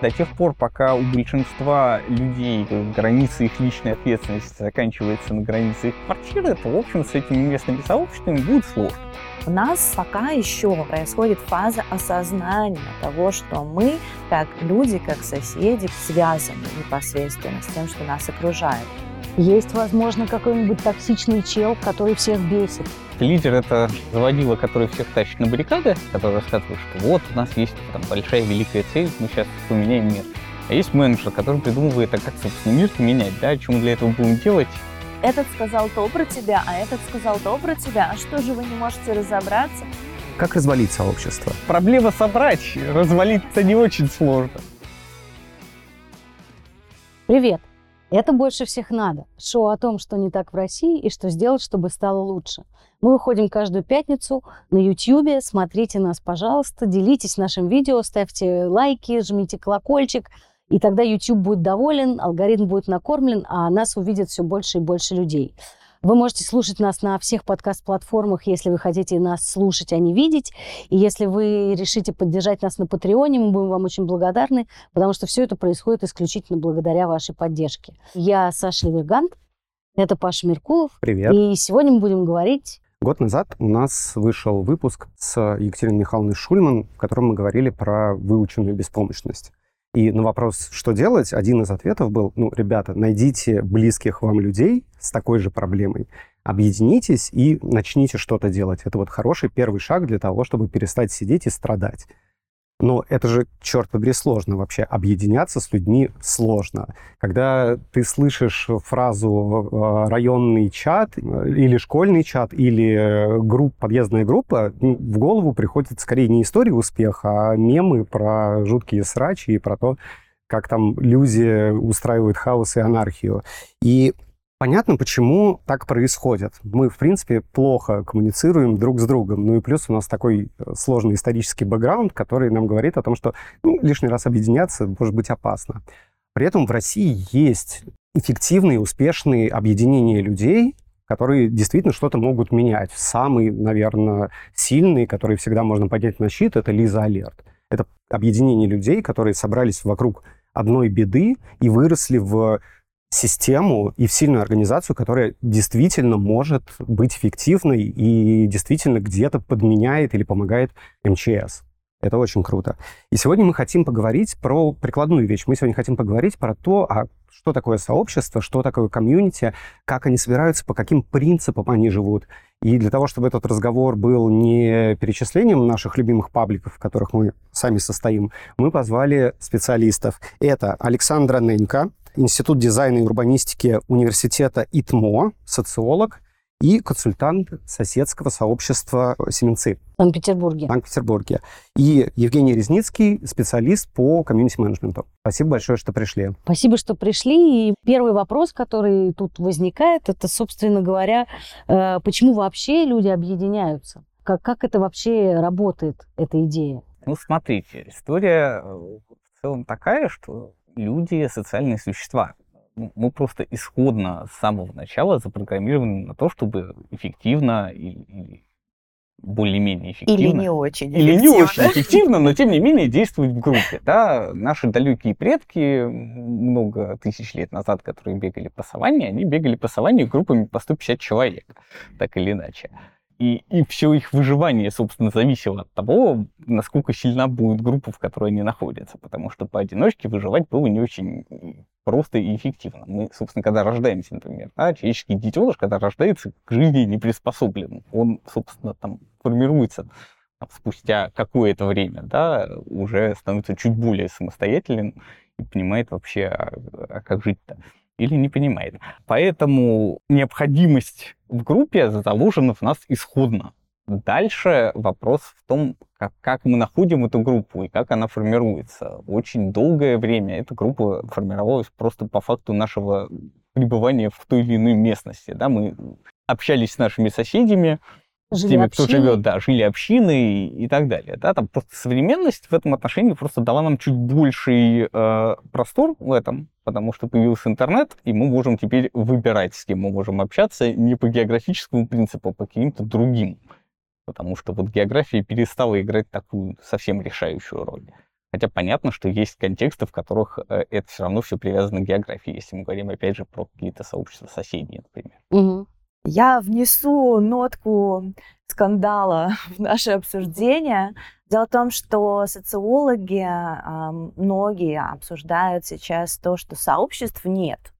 До тех пор, пока у большинства людей границы их личной ответственности заканчиваются на границе их квартиры, то, в общем, с этими местными сообществами будет сложно. У нас пока еще происходит фаза осознания того, что мы, как люди, как соседи, связаны непосредственно с тем, что нас окружает. Есть, возможно, какой-нибудь токсичный чел, который всех бесит. Лидер — это заводила, который всех тащит на баррикады, который рассказывает, что вот у нас есть там большая великая цель, мы сейчас поменяем мир. А есть менеджер, который придумывает, а как, собственно, мир менять, да, что мы для этого будем делать. Этот сказал то про тебя, а этот сказал то про тебя. А что же вы не можете разобраться? Как развалить сообщество? Проблема собрать, развалиться не очень сложно. Привет! Это больше всех надо. Шоу о том, что не так в России и что сделать, чтобы стало лучше. Мы выходим каждую пятницу на YouTube. Смотрите нас, пожалуйста, делитесь нашим видео, ставьте лайки, жмите колокольчик. И тогда YouTube будет доволен, алгоритм будет накормлен, а нас увидят все больше и больше людей. Вы можете слушать нас на всех подкаст-платформах, если вы хотите нас слушать, а не видеть. И если вы решите поддержать нас на Патреоне, мы будем вам очень благодарны, потому что все это происходит исключительно благодаря вашей поддержке. Я Саша Левергант, это Паша Меркулов. Привет. И сегодня мы будем говорить Год назад у нас вышел выпуск с Екатериной Михайловной Шульман, в котором мы говорили про выученную беспомощность. И на вопрос, что делать, один из ответов был, ну, ребята, найдите близких вам людей с такой же проблемой, объединитесь и начните что-то делать. Это вот хороший первый шаг для того, чтобы перестать сидеть и страдать. Но это же, черт побери, сложно вообще. Объединяться с людьми сложно. Когда ты слышишь фразу э, «районный чат» или «школьный чат» или групп, подъездная группа, ну, в голову приходит скорее не история успеха, а мемы про жуткие срачи и про то, как там люди устраивают хаос и анархию. И Понятно, почему так происходит. Мы, в принципе, плохо коммуницируем друг с другом. Ну и плюс у нас такой э, сложный исторический бэкграунд, который нам говорит о том, что ну, лишний раз объединяться может быть опасно. При этом в России есть эффективные, успешные объединения людей, которые действительно что-то могут менять. Самый, наверное, сильный, который всегда можно поднять на щит, это Лиза Алерт. Это объединение людей, которые собрались вокруг одной беды и выросли в систему и в сильную организацию, которая действительно может быть эффективной и действительно где-то подменяет или помогает МЧС. Это очень круто. И сегодня мы хотим поговорить про прикладную вещь. Мы сегодня хотим поговорить про то, а что такое сообщество, что такое комьюнити, как они собираются, по каким принципам они живут. И для того, чтобы этот разговор был не перечислением наших любимых пабликов, в которых мы сами состоим, мы позвали специалистов. Это Александра Ненька, Институт дизайна и урбанистики университета ИТМО, социолог и консультант соседского сообщества «Семенцы». В Санкт-Петербурге. В Санкт-Петербурге. И Евгений Резницкий, специалист по комьюнити-менеджменту. Спасибо большое, что пришли. Спасибо, что пришли. И первый вопрос, который тут возникает, это, собственно говоря, э, почему вообще люди объединяются? Как, как это вообще работает, эта идея? Ну, смотрите, история э, в целом такая, что люди социальные существа. Мы просто исходно с самого начала запрограммированы на то, чтобы эффективно и, более-менее эффективно. Или не очень Или не очень эффективно, но тем не менее действовать в группе. Да? Наши далекие предки много тысяч лет назад, которые бегали по саванне, они бегали по саванне группами по 150 человек, так или иначе. И, и все их выживание, собственно, зависело от того, насколько сильна будет группа, в которой они находятся. Потому что поодиночке выживать было не очень просто и эффективно. Мы, собственно, когда рождаемся, например, да, человеческий детеныш, когда рождается, к жизни не приспособлен. Он, собственно, там формируется там, спустя какое-то время, да, уже становится чуть более самостоятельным и понимает вообще, а, а как жить-то или не понимает. Поэтому необходимость в группе заложена в нас исходно. Дальше вопрос в том, как, как мы находим эту группу и как она формируется. Очень долгое время эта группа формировалась просто по факту нашего пребывания в той или иной местности. Да? Мы общались с нашими соседями, Жили с теми, общины. кто живет, да, жили общины и, и так далее. Да, там просто современность в этом отношении просто дала нам чуть больший э, простор в этом, потому что появился интернет, и мы можем теперь выбирать, с кем мы можем общаться не по географическому принципу, а по каким-то другим. Потому что вот география перестала играть такую совсем решающую роль. Хотя понятно, что есть контексты, в которых э, это все равно все привязано к географии, если мы говорим, опять же, про какие-то сообщества соседние, например. Мгм. Я внесу нотку скандала в наше обсуждение. Дело в том, что социологи, многие обсуждают сейчас то, что сообществ нет.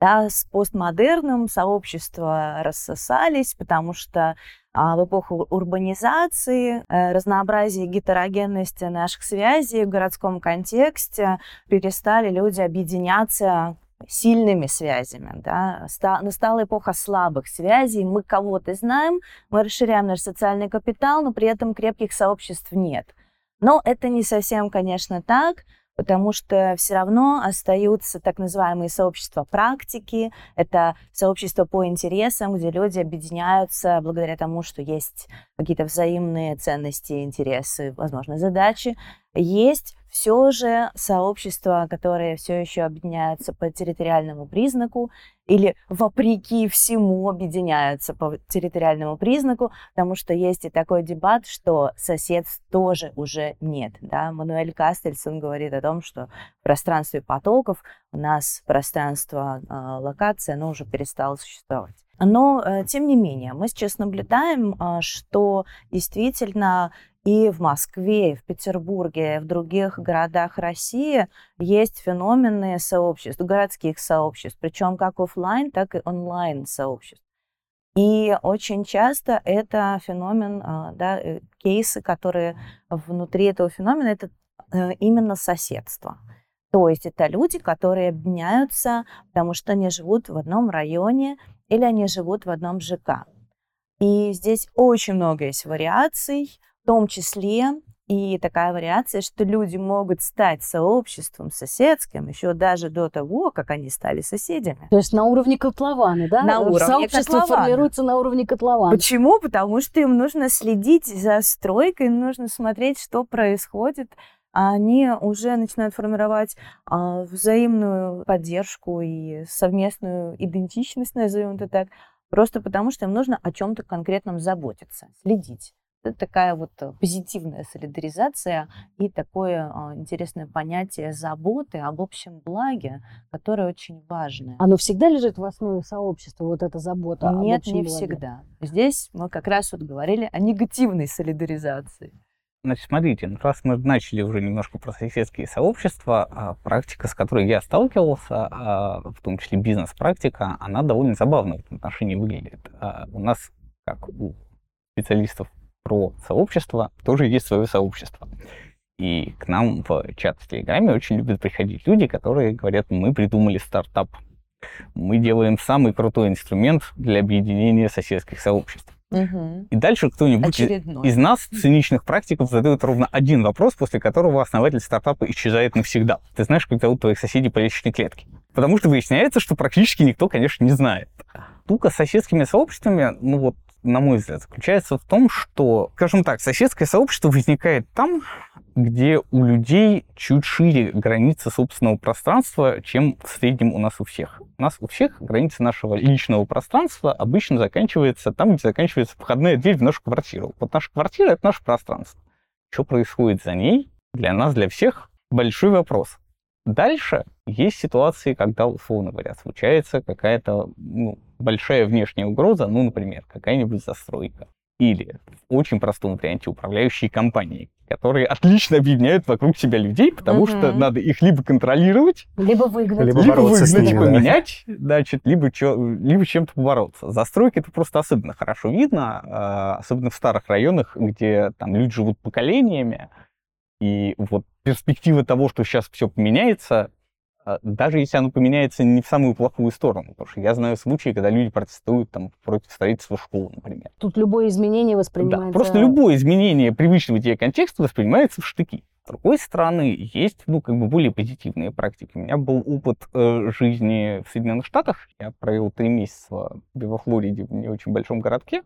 Да, с постмодерном сообщества рассосались, потому что а, в эпоху урбанизации, э, разнообразия и гетерогенности наших связей в городском контексте перестали люди объединяться сильными связями. Да? Ста- настала эпоха слабых связей. Мы кого-то знаем, мы расширяем наш социальный капитал, но при этом крепких сообществ нет. Но это не совсем, конечно, так потому что все равно остаются так называемые сообщества практики, это сообщества по интересам, где люди объединяются благодаря тому, что есть какие-то взаимные ценности, интересы, возможно, задачи. Есть все же сообщества, которые все еще объединяются по территориальному признаку или вопреки всему объединяются по территориальному признаку, потому что есть и такой дебат, что соседств тоже уже нет. Да? Мануэль Кастельсон говорит о том, что в пространстве потоков у нас пространство э, локации, оно уже перестало существовать. Но, э, тем не менее, мы сейчас наблюдаем, э, что действительно и в Москве, и в Петербурге, и в других городах России есть феномены сообществ, городских сообществ, причем как офлайн, так и онлайн сообществ. И очень часто это феномен, а, да, э, кейсы, которые внутри этого феномена, это э, именно соседство. То есть это люди, которые объединяются, потому что они живут в одном районе или они живут в одном ЖК. И здесь очень много есть вариаций, в том числе и такая вариация, что люди могут стать сообществом соседским еще даже до того, как они стали соседями. То есть на уровне котлованы, да? На уровне Сообщество котлована. формируется на уровне котлована. Почему? Потому что им нужно следить за стройкой, им нужно смотреть, что происходит. Они уже начинают формировать а, взаимную поддержку и совместную идентичность, назовем это так, просто потому что им нужно о чем-то конкретном заботиться, следить. Это такая вот э, позитивная солидаризация и такое а, интересное понятие заботы об общем благе, которое очень важное. Оно всегда лежит в основе сообщества, вот эта забота об Нет, общем не благе? всегда. Здесь мы как раз вот говорили о негативной солидаризации. Значит, смотрите, ну, раз мы начали уже немножко про соседские сообщества, а, практика, с которой я сталкивался, а, в том числе бизнес-практика, она довольно забавно в этом отношении выглядит. А, У нас, как у специалистов про сообщество, тоже есть свое сообщество. И к нам в чат в Телеграме очень любят приходить люди, которые говорят, мы придумали стартап. Мы делаем самый крутой инструмент для объединения соседских сообществ. И дальше кто-нибудь из- Очередной. из нас, циничных практиков, задает ровно один вопрос, после которого основатель стартапа исчезает навсегда. Ты знаешь, как зовут твоих соседей по лестничной клетке? Потому что выясняется, что практически никто, конечно, не знает. Штука с соседскими сообществами, ну вот, на мой взгляд, заключается в том, что, скажем так, соседское сообщество возникает там, где у людей чуть шире границы собственного пространства, чем в среднем у нас у всех. У нас у всех граница нашего личного пространства обычно заканчивается там, где заканчивается входная дверь в нашу квартиру. Вот наша квартира — это наше пространство. Что происходит за ней, для нас, для всех, большой вопрос. Дальше есть ситуации, когда, условно говоря, случается какая-то ну, большая внешняя угроза, ну, например, какая-нибудь застройка. Или в очень простом варианте управляющие компании, которые отлично объединяют вокруг себя людей, потому что Мгм. надо их либо контролировать, Либо выгнать. Либо либо выгнать, ними, да. поменять, значит, либо, чё- либо чем-то побороться. Застройки это просто особенно хорошо видно, а, особенно в старых районах, где там люди живут поколениями, и вот перспектива того, что сейчас все поменяется, а, даже если оно поменяется не в самую плохую сторону, потому что я знаю случаи, когда люди протестуют там против строительства школ, например. Тут любое изменение Да, воспринимается... просто любое изменение привычного тебе контекста воспринимается в штыки. С другой стороны, есть, ну, как бы более позитивные практики. У меня был опыт э, жизни в Соединенных Штатах. Я провел три месяца во Флориде, в не очень большом городке.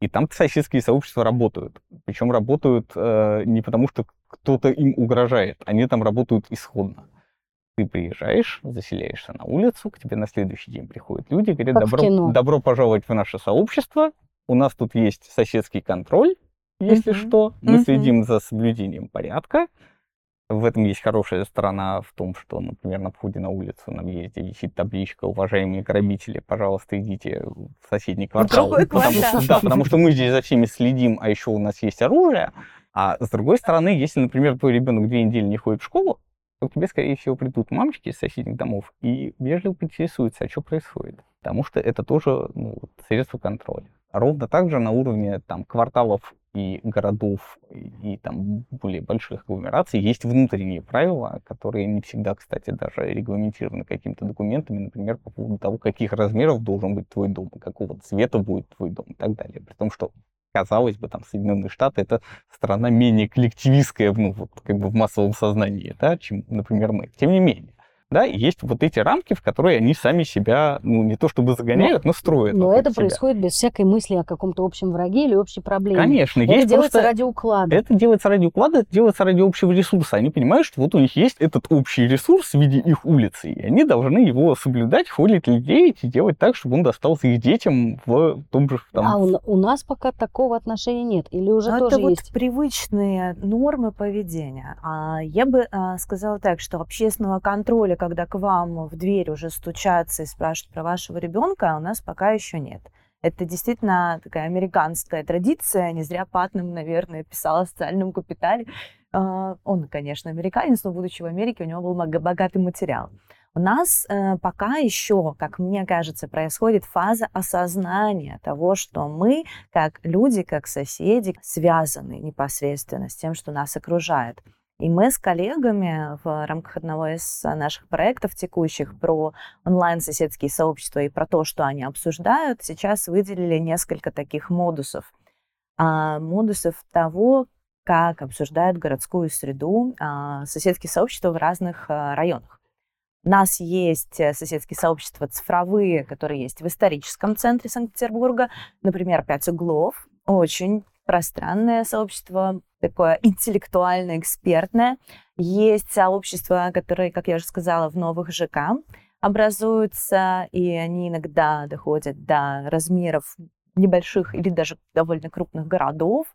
И там соседские сообщества работают. Причем работают э, не потому, что кто-то им угрожает. Они там работают исходно. Ты приезжаешь, заселяешься на улицу, к тебе на следующий день приходят люди, говорят, Как в добро, добро пожаловать в наше сообщество. У нас тут есть соседский контроль, если Мгм. что. Мы Мгм. следим за соблюдением порядка. В этом есть хорошая сторона в том, что, например, на входе на улицу на въезде висит табличка «Уважаемые грабители, пожалуйста, идите в соседний квартал». другой Потому квартал. что- да, потому что мы здесь за всеми следим, а еще у нас есть оружие. А с другой стороны, если, например, твой ребенок две недели не ходит в школу, то к тебе, скорее всего, придут мамочки из соседних домов и вежливо поинтересуются, а что происходит. Потому что это тоже ну, средство контроля. Ровно так же на уровне там, кварталов и городов, и, и там более больших агломераций есть внутренние правила, которые не всегда, кстати, даже регламентированы какими-то документами, например, по поводу того, каких размеров должен быть твой дом, какого цвета будет твой дом и так далее. При том, что казалось бы, там Соединенные Штаты это страна менее коллективистская, ну, вот, как бы в массовом сознании, да, чем, например, мы. Тем не менее, да, и есть вот эти рамки, в которые они сами себя, ну, не то чтобы загоняют, но, строят. Но вокруг это себя. происходит без всякой мысли о каком-то общем враге или общей проблеме. Конечно, Это есть делается просто... ради уклада. Это делается ради уклада, это делается ради общего ресурса. Они понимают, что вот у них есть этот общий ресурс в виде их улицы, и они должны его соблюдать, холить людей и делать так, чтобы он достался их детям в том же... Там, А у, у нас пока такого отношения нет. Или уже Но тоже это вот есть? привычные нормы поведения. А я бы а, сказала так, что общественного контроля, когда к вам в дверь уже стучатся и спрашивают про вашего ребенка, у нас пока еще нет. Это действительно такая американская традиция. Не зря Патнам, наверное, писал о социальном капитале. А, Он, конечно, американец, но будучи в Америке, у него был богатый материал. У нас э, пока еще, как мне кажется, происходит фаза осознания того, что мы как люди, как соседи, связаны непосредственно с тем, что нас окружает. И мы с коллегами в рамках одного из наших проектов текущих про онлайн-соседские сообщества и про то, что они обсуждают, сейчас выделили несколько таких модусов. А, модусов того, как обсуждают городскую среду а, соседские сообщества в разных а, районах. У нас есть э, соседские сообщества цифровые, которые есть в историческом центре Санкт-Петербурга, например, «Пять углов», очень пространное сообщество, такое интеллектуальное, экспертное. Есть сообщества, которые, как я уже сказала, в новых ЖК образуются, и они иногда доходят до размеров небольших или даже довольно крупных городов.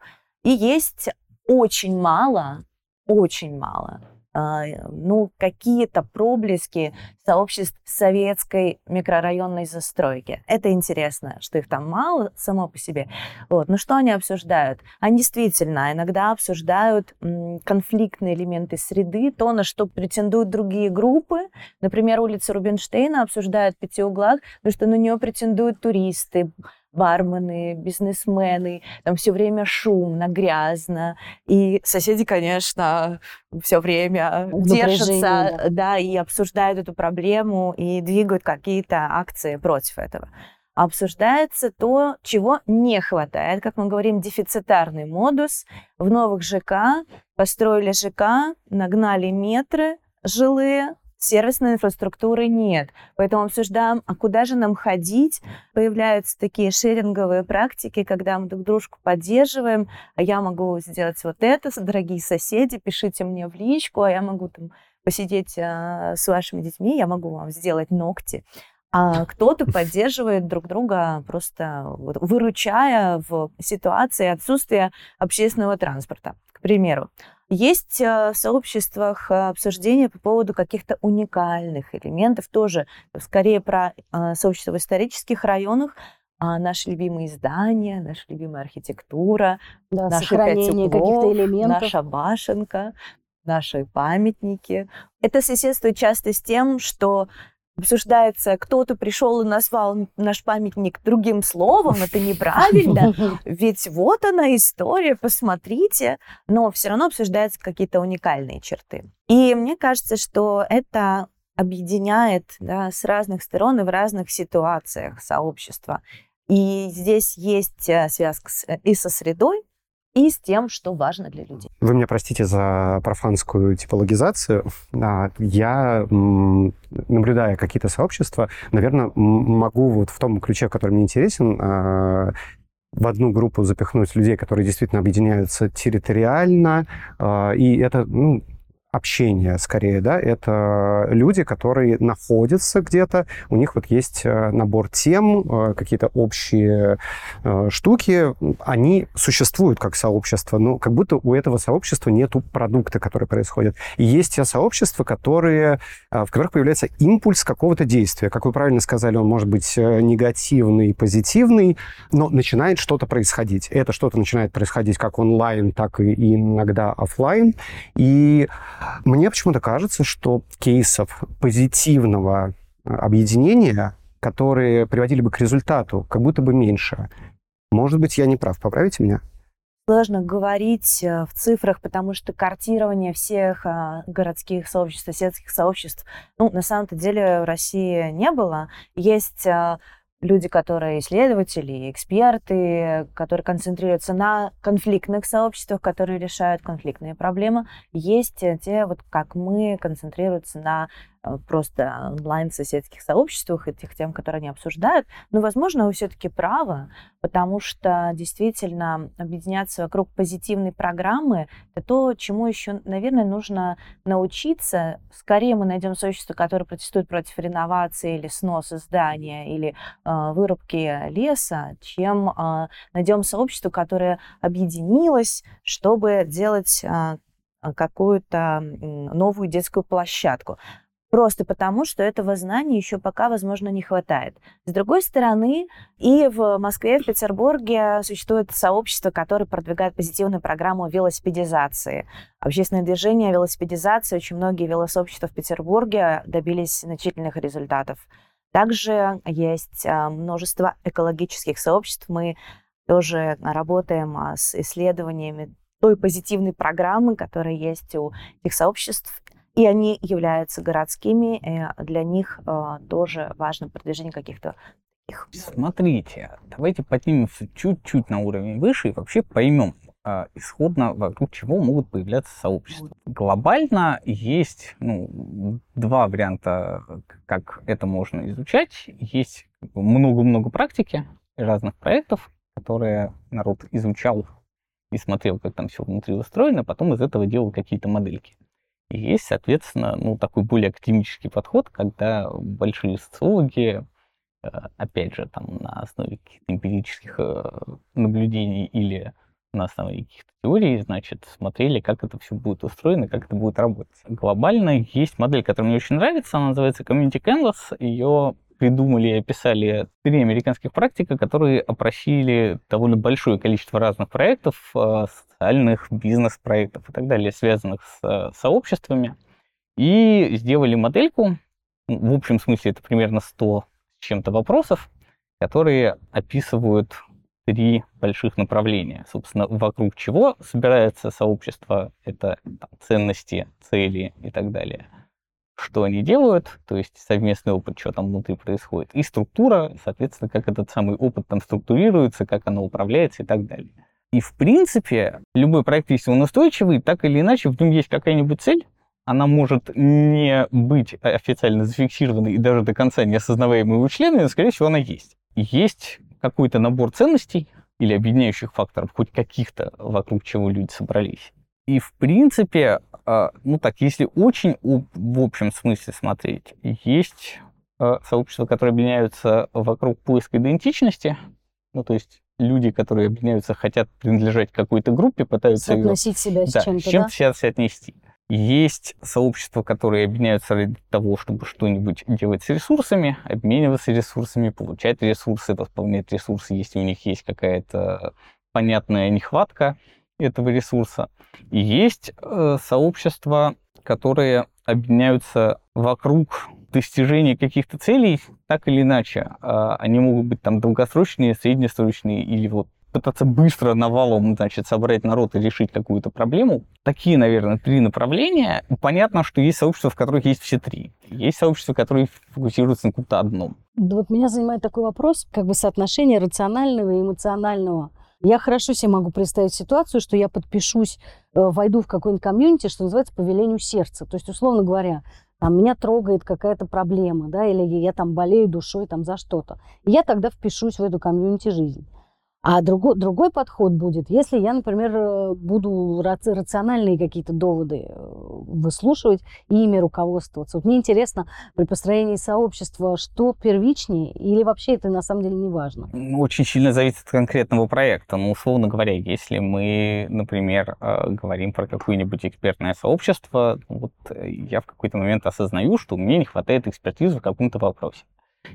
И есть очень мало, очень мало ну, какие-то проблески сообществ советской микрорайонной застройки. Это интересно, что их там мало само по себе. Вот. Но что они обсуждают? Они действительно иногда обсуждают конфликтные элементы среды, то, на что претендуют другие группы. Например, улица Рубинштейна обсуждают в пяти углах, потому что на нее претендуют туристы, бармены, бизнесмены, там все время шумно, грязно. И соседи, конечно, все время держатся, да, и обсуждают эту проблему и двигают какие-то акции против этого. Обсуждается то, чего не хватает, как мы говорим, дефицитарный модус. В новых ЖК построили ЖК, нагнали метры жилые, сервисной инфраструктуры нет. Поэтому обсуждаем, а куда же нам ходить. Появляются такие шеринговые практики, когда мы друг дружку поддерживаем, а я могу сделать вот это, дорогие соседи, пишите мне в личку, а я могу там посидеть а, с вашими детьми, я могу вам сделать ногти. А кто-то поддерживает друг друга, просто вот выручая в ситуации отсутствия общественного транспорта, к примеру. Есть э, в сообществах э, обсуждения по поводу каких-то уникальных элементов, тоже скорее про э, сообщества в исторических районах, а наши любимые здания, наша любимая архитектура, Да, наши пять углов, каких-то элементов. наша башенка, наши памятники. Это соседствует часто с тем, что обсуждается, кто-то пришел и назвал наш памятник другим словом, это неправильно, ведь вот она история, посмотрите, но все равно обсуждаются какие-то уникальные черты. И мне кажется, что это объединяет да, с разных сторон и в разных ситуациях сообщества. И здесь есть э, связка с- и со средой, и с тем, что важно для людей. Вы меня простите за профанскую типологизацию. А, Я, наблюдая какие-то сообщества, наверное, могу вот в том ключе, который мне интересен, а, в одну группу запихнуть людей, которые действительно объединяются территориально, а, и это, ну, общение скорее, да, это люди, которые находятся где-то, у них вот есть э, набор тем, э, какие-то общие э, штуки, они существуют как сообщество, но как будто у этого сообщества нету продукта, который происходит. И есть те сообщества, которые, в которых появляется импульс какого-то действия. Как вы правильно сказали, он может быть негативный, позитивный, но начинает что-то происходить. Это что-то начинает происходить как онлайн, так и иногда офлайн. И мне почему-то кажется, что кейсов позитивного э, объединения, которые приводили бы к результату, как будто бы меньше. Может быть, я не прав. Поправите меня? Сложно говорить э, в цифрах, потому что картирование всех а, городских сообществ, соседских сообществ, ну, на самом-то деле в России не было. Есть люди, которые исследователи, эксперты, которые концентрируются на конфликтных сообществах, которые решают конфликтные проблемы. Есть те, вот как мы, концентрируются на Э, просто онлайн-соседских сообществах и тех тем, которые они обсуждают. Но, возможно, вы все-таки правы, потому что действительно объединяться вокруг позитивной программы – это то, чему еще, наверное, нужно научиться. Скорее мы найдем сообщество, которое протестует против реновации или сноса здания, или э, вырубки леса, чем э, найдем сообщество, которое объединилось, чтобы делать э, какую-то новую детскую площадку. Просто потому, что этого знания еще пока, возможно, не хватает. С другой стороны, и в Москве, и в Петербурге существует сообщество, которое продвигает позитивную программу велосипедизации. Общественное движение велосипедизации, очень многие велосообщества в Петербурге добились значительных результатов. Также есть а, множество экологических сообществ. Мы тоже работаем а, с исследованиями той позитивной программы, которая есть у этих сообществ и они являются городскими, и для них э, тоже важно продвижение каких-то их. Смотрите, давайте поднимемся чуть-чуть на уровень выше и вообще поймем э, исходно, вокруг чего могут появляться сообщества. Глобально есть ну, два варианта, как это можно изучать. Есть много-много практики разных проектов, которые народ изучал и смотрел, как там все внутри устроено, потом из этого делал какие-то модельки. И есть, соответственно, ну, такой более академический подход, когда большие социологи, э, опять же, там на основе каких-то эмпирических э, наблюдений или на основе каких-то теорий, значит, смотрели, как это все будет устроено, как это будет работать. Глобально есть модель, которая мне очень нравится, она называется Community Canvas. Ее придумали и описали три американских практика, которые опросили довольно большое количество разных проектов, э, социальных бизнес-проектов и так далее, связанных с э, сообществами, и сделали модельку, в общем смысле это примерно 100 с чем-то вопросов, которые описывают три больших направления. Собственно, вокруг чего собирается сообщество, это там, ценности, цели и так далее – что они делают, то есть совместный опыт, что там внутри происходит, и структура, соответственно, как этот самый опыт там структурируется, как оно управляется и так далее. И, в принципе, любой проект, если он устойчивый, так или иначе в нем есть какая-нибудь цель, она может не быть официально зафиксированной и даже до конца не осознаваемой у членами, но, скорее всего, она есть. Есть какой-то набор ценностей или объединяющих факторов, хоть каких-то, вокруг чего люди собрались. И, в принципе, ну так, если очень в общем смысле смотреть, есть а, сообщества, которые объединяются вокруг поиска идентичности, ну то есть люди, которые объединяются, хотят принадлежать какой-то группе, пытаются Соотносить ее, себя с да, чем-то, с чем-то да? себя соотнести. Есть сообщества, которые объединяются ради того, чтобы что-нибудь делать с ресурсами, обмениваться ресурсами, получать ресурсы, восполнять ресурсы, если у них есть какая-то понятная нехватка этого ресурса. Есть э, сообщества, которые объединяются вокруг достижения каких-то целей, так или иначе. Э, они могут быть там долгосрочные, среднесрочные или вот пытаться быстро навалом, значит, собрать народ и решить какую-то проблему. Такие, наверное, три направления. Понятно, что есть сообщества, в которых есть все три. Есть сообщества, которые фокусируются на каком-то одном. Да вот меня занимает такой вопрос, как бы соотношение рационального и эмоционального я хорошо себе могу представить ситуацию, что я подпишусь, э, войду в какой-нибудь комьюнити, что называется, по велению сердца. То есть, условно говоря, там, меня трогает какая-то проблема, да, или я там болею душой там за что-то. Я тогда впишусь в эту комьюнити жизнь. А другой, другой подход будет, если я, например, э, буду рациональные какие-то доводы э, выслушивать и ими руководствоваться. Вот мне интересно, при построении сообщества, что первичнее, или вообще это на самом деле не важно? Очень сильно зависит от конкретного проекта. Ну, условно говоря, если мы, например, э, говорим про какое-нибудь экспертное сообщество, вот я в какой-то момент осознаю, что мне не хватает экспертизы в каком-то вопросе.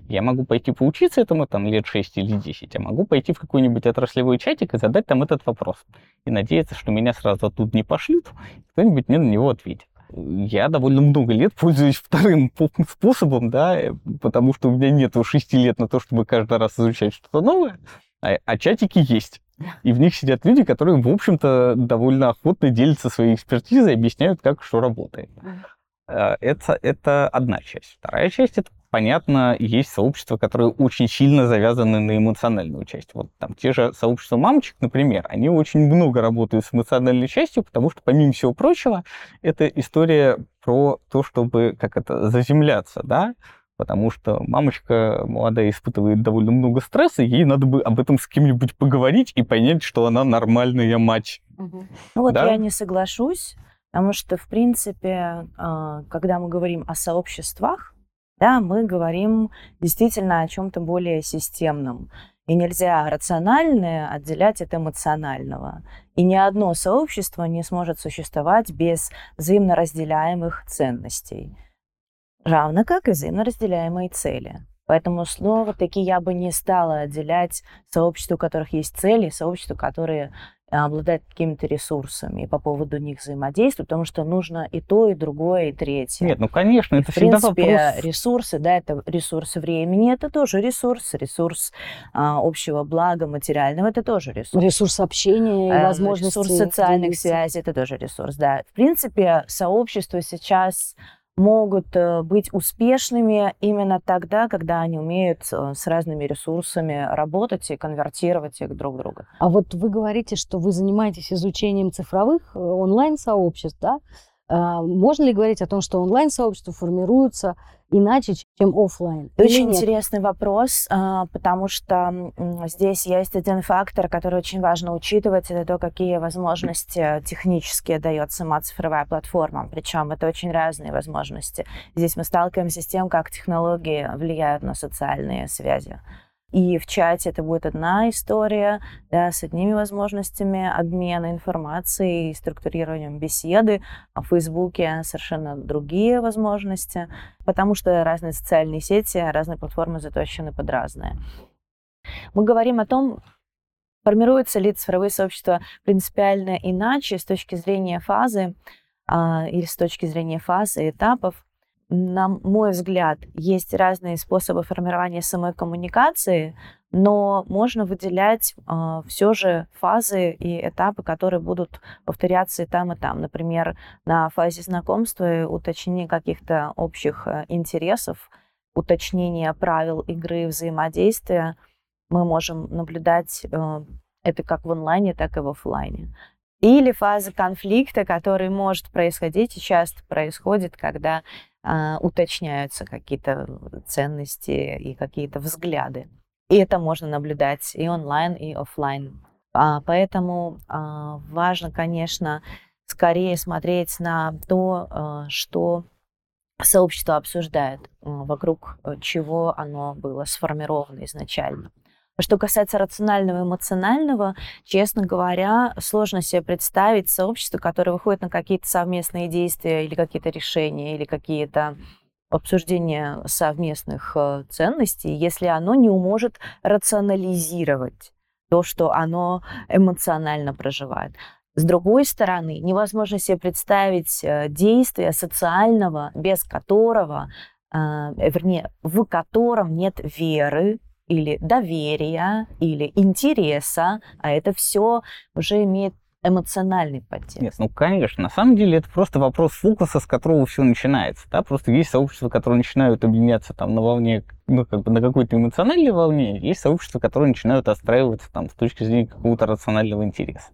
Я могу пойти поучиться этому там лет 6 или 10, а могу пойти в какой-нибудь отраслевой чатик и задать там этот вопрос. И надеяться, что меня сразу оттуда не пошлют, кто-нибудь мне на него ответит. Я довольно много лет пользуюсь вторым способом, да, потому что у меня нет 6 лет на то, чтобы каждый раз изучать что-то новое, а, а чатики есть. И в них сидят люди, которые, в общем-то, довольно охотно делятся своей экспертизой, объясняют, как что работает. Э, это, это одна часть. Вторая часть это понятно, есть сообщества, которые очень сильно завязаны на эмоциональную часть. Вот там те же сообщества мамочек, например, они очень много работают с эмоциональной частью, потому что, помимо всего прочего, это история про то, чтобы, как это, заземляться, да, потому что мамочка молодая испытывает довольно много стресса, ей надо бы об этом с кем-нибудь поговорить и понять, что она нормальная мать. Угу. Ну вот да? я не соглашусь, потому что, в принципе, а, когда мы говорим о сообществах, да, мы говорим действительно о чем-то более системном. И нельзя рациональное отделять от эмоционального. И ни одно сообщество не сможет существовать без взаимно разделяемых ценностей, равно как и взаимно разделяемые цели. Поэтому снова-таки я бы не стала отделять сообщества, у которых есть цели, сообщества, которые обладать какими-то ресурсами и по поводу них взаимодействовать, потому что нужно и то, и другое, и третье. Нет, ну конечно, и, это в всегда принципе, вопрос... ресурсы, да, это ресурсы времени, это тоже ресурс, ресурс а, общего блага материального, это тоже ресурс. Ресурс общения и э, возможности. Ресурс социальных делиться. связей, это тоже ресурс, да. В принципе, сообщество сейчас могут э, быть успешными именно тогда, когда они умеют э, с разными ресурсами работать и конвертировать их друг в друга. А вот вы говорите, что вы занимаетесь изучением цифровых э, онлайн-сообществ, да? А, можно ли говорить о том, что онлайн-сообщества формируются иначе, чем офлайн? Очень интересный вопрос, а, потому что здесь есть один фактор, который очень важно учитывать, это то, какие возможности технические дает сама цифровая платформа. Причем это очень разные возможности. Здесь мы сталкиваемся с тем, как технологии влияют на социальные связи. И в чате это будет одна история, да, с одними возможностями обмена информацией и структурированием беседы. А в Фейсбуке совершенно другие возможности, потому что разные социальные сети, разные платформы заточены под разные. Мы говорим о том, формируются ли цифровые сообщества принципиально иначе с точки зрения фазы а, или с точки зрения фаз и этапов на мой взгляд, есть разные способы формирования самой коммуникации, но можно выделять э, а, все же фазы и этапы, которые будут повторяться и там, и там. Например, на фазе знакомства и уточнения каких-то общих э, интересов, уточнения правил игры взаимодействия мы можем наблюдать э, это как в онлайне, так и в офлайне. Или фаза конфликта, который может происходить и часто происходит, когда а, уточняются какие-то ценности и какие-то взгляды. И это можно наблюдать и онлайн, и офлайн. А, поэтому а, важно, конечно, скорее смотреть на то, что сообщество обсуждает, вокруг чего оно было сформировано изначально. Что касается рационального и эмоционального, честно говоря, сложно себе представить сообщество, которое выходит на какие-то совместные действия или какие-то решения, или какие-то обсуждения совместных э, ценностей, если оно не может рационализировать то, что оно эмоционально проживает. С другой стороны, невозможно себе представить э, действие социального, без которого, э, вернее, в котором нет веры, или доверия, или интереса, а это все уже имеет эмоциональный подтекст. Нет, ну конечно, на самом деле это просто вопрос фокуса, с которого все начинается. Да? Просто есть сообщества, которые начинают объединяться там на волне, ну как бы на какой-то эмоциональной волне, есть сообщества, которые начинают отстраиваться там с точки зрения какого-то рационального интереса.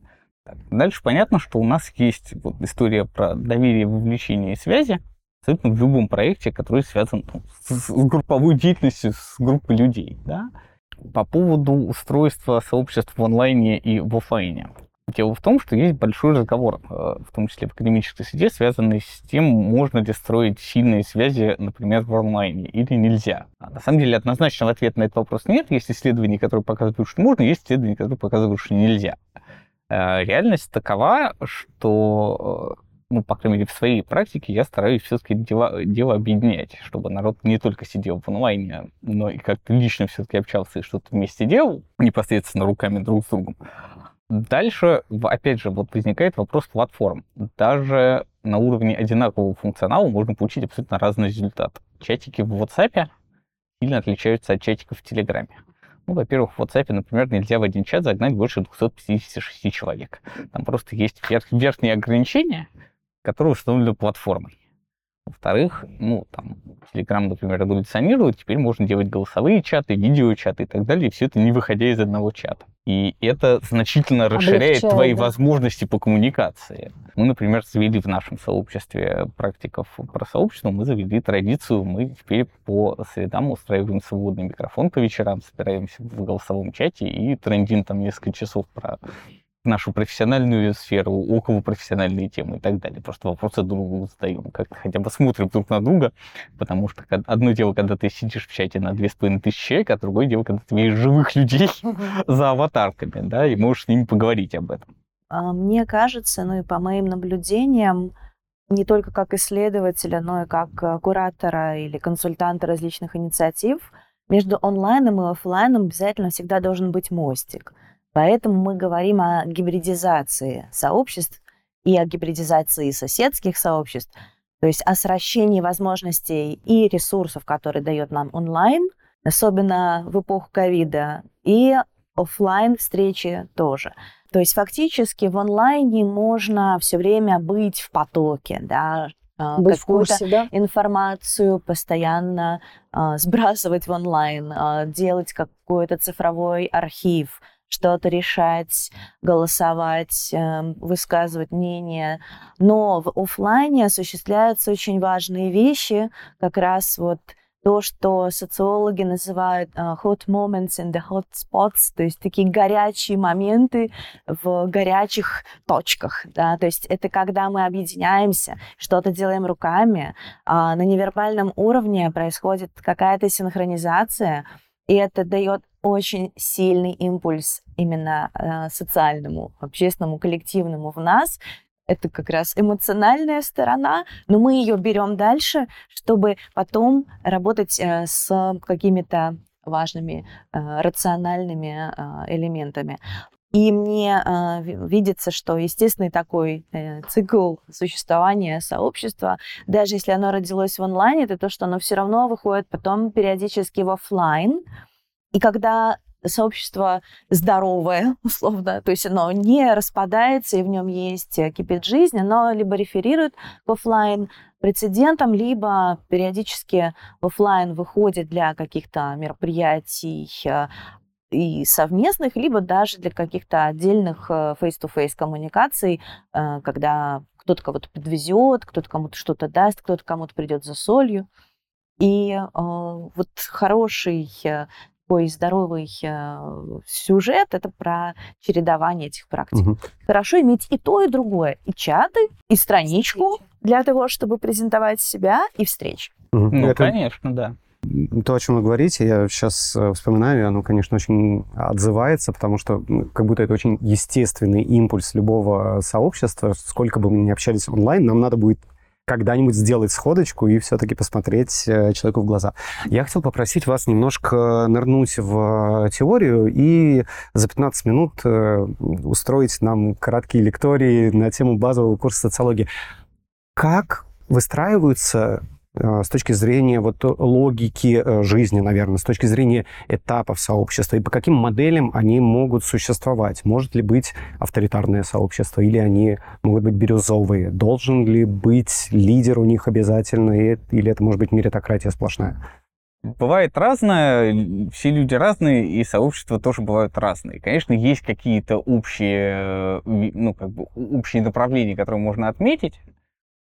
Так. Дальше понятно, что у нас есть вот история про доверие, вовлечение и связи, абсолютно в любом проекте, который связан ну, с, с групповой деятельностью, с группой людей. Да? По поводу устройства сообществ в онлайне и в офлайне. Дело в том, что есть большой разговор, э, в том числе в академической среде, связанный с тем, можно ли строить сильные связи, например, в онлайне или нельзя. А на самом деле однозначного ответа на этот вопрос нет. Есть исследования, которые показывают, что можно, есть исследования, которые показывают, что нельзя. Э, реальность такова, что э, ну, по крайней мере, в своей практике я стараюсь все-таки дело, дело объединять, чтобы народ не только сидел в онлайне, но и как-то лично все-таки общался и что-то вместе делал, непосредственно руками друг с другом. Дальше, опять же, вот возникает вопрос платформ. Даже на уровне одинакового функционала можно получить абсолютно разный результат. Чатики в WhatsApp сильно отличаются от чатиков в Телеграме. Ну, во-первых, в WhatsApp, например, нельзя в один чат загнать больше 256 человек. Там просто есть верх, верхние ограничения, которые установлены платформой. Во-вторых, ну, там, Telegram, например, эволюционирует, теперь можно делать голосовые чаты, видеочаты и так далее, и все это не выходя из одного чата. И это значительно расширяет Облегчает, твои да. возможности по коммуникации. Мы, например, завели в нашем сообществе практиков про сообщество, мы завели традицию, мы теперь по средам устраиваем свободный микрофон по вечерам, собираемся в голосовом чате и трендим там несколько часов про нашу профессиональную сферу, около профессиональные темы и так далее. Просто вопросы друг другу задаем, как-то хотя бы смотрим друг на друга, потому что одно дело, когда ты сидишь в чате на две с половиной тысячи человек, а другое дело, когда ты видишь живых людей за аватарками, да, и можешь с ними поговорить об этом. А, мне кажется, ну и по моим наблюдениям, не только как исследователя, но и как э, куратора или консультанта различных инициатив, между онлайном и офлайном обязательно всегда должен быть мостик – Поэтому мы говорим о гибридизации сообществ и о гибридизации соседских сообществ, то есть о сращении возможностей и ресурсов, которые дает нам онлайн, особенно в эпоху ковида, и офлайн встречи тоже. То есть фактически в онлайне можно все время быть в потоке, да, а, какую-то да? информацию постоянно а, сбрасывать в онлайн, а, делать какой-то цифровой архив, что-то решать, голосовать, эм, высказывать мнение. Но в офлайне осуществляются очень важные вещи, как раз вот то, что социологи называют uh, hot moments in the hot spots, то есть такие горячие моменты в горячих точках, да, то есть это когда мы объединяемся, что-то делаем руками, uh, на невербальном уровне происходит какая-то синхронизация, и это дает очень сильный импульс именно э, социальному, общественному, коллективному в нас. Это как раз эмоциональная сторона, но мы ее берем дальше, чтобы потом работать э, с какими-то важными э, рациональными э, элементами. И мне э, видится, что естественный такой э, цикл существования сообщества, даже если оно родилось в онлайне, это то, что оно все равно выходит потом периодически в офлайн. И когда сообщество здоровое, условно, то есть оно не распадается, и в нем есть, э, кипит жизнь, оно либо реферирует к офлайн прецедентам, либо периодически в офлайн выходит для каких-то мероприятий э, и совместных, либо даже для каких-то отдельных э, face-to-face коммуникаций, когда кто-то кого-то подвезет, кто-то кому-то что-то даст, кто-то кому-то придет за солью. И э, вот хороший такой здоровый э, сюжет, это про чередование этих практик. Угу. Хорошо иметь и то, и другое. И чаты, и страничку встречи. для того, чтобы презентовать себя, и встречи. Угу. Ну, это... конечно, да. То, о чем вы говорите, я сейчас э, вспоминаю, оно, конечно, очень отзывается, потому что как будто это очень естественный импульс любого сообщества. Сколько бы мы ни общались онлайн, нам надо будет когда-нибудь сделать сходочку и все-таки посмотреть э, человеку в глаза. Я хотел попросить вас немножко нырнуть в э, теорию и за 15 минут устроить нам краткие лектории на тему базового курса социологии. Как выстраиваются с точки зрения вот логики э, жизни, наверное, с точки зрения этапов сообщества и по каким моделям они могут существовать. Может ли быть авторитарное сообщество или они могут быть бирюзовые? Должен ли быть лидер у них обязательно или это может быть меритократия сплошная? Бывает разное, все люди разные, и сообщества тоже бывают разные. Конечно, есть какие-то общие, э, ну, как бы общие направления, которые можно отметить,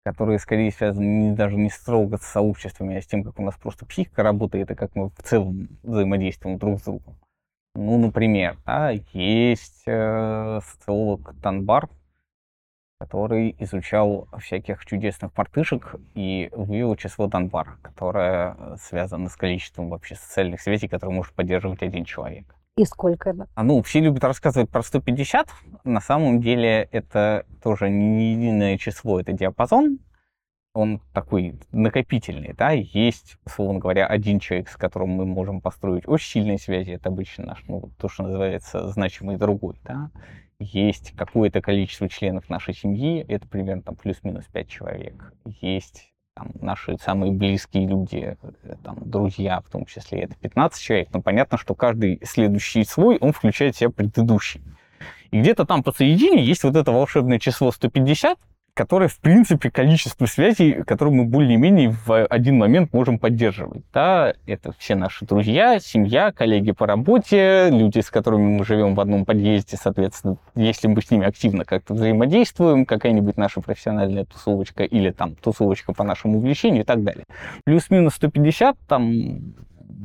которые скорее связаны не, даже не строго с сообществами, а с тем, как у нас просто психика работает и как мы в целом взаимодействуем друг с другом. Ну, например, да, есть э, социолог Танбар, который изучал всяких чудесных мартышек и вывел число Танбара, которое связано с количеством вообще социальных связей, которые может поддерживать один человек. И сколько это? А, ну, все любят рассказывать про 150. На самом деле это тоже не единое число, это диапазон. Он такой накопительный, да, есть, условно говоря, один человек, с которым мы можем построить очень сильные связи, это обычно наш, ну, то, что называется значимый другой, да есть какое-то количество членов нашей семьи, это примерно там плюс-минус 5 человек. Есть там, наши самые близкие люди, э, там, друзья, в том числе, это 15 человек, но понятно, что каждый следующий свой, он включает в себя предыдущий. И где-то там посередине есть вот это волшебное число 150, которое, в принципе, количество связей, которые мы более-менее в один момент можем поддерживать. Да, это все наши друзья, семья, коллеги по работе, люди, с которыми мы живем в одном подъезде, соответственно, если мы с ними активно как-то взаимодействуем, какая-нибудь наша профессиональная тусовочка или там тусовочка по нашему увлечению и так далее. Плюс-минус 150, там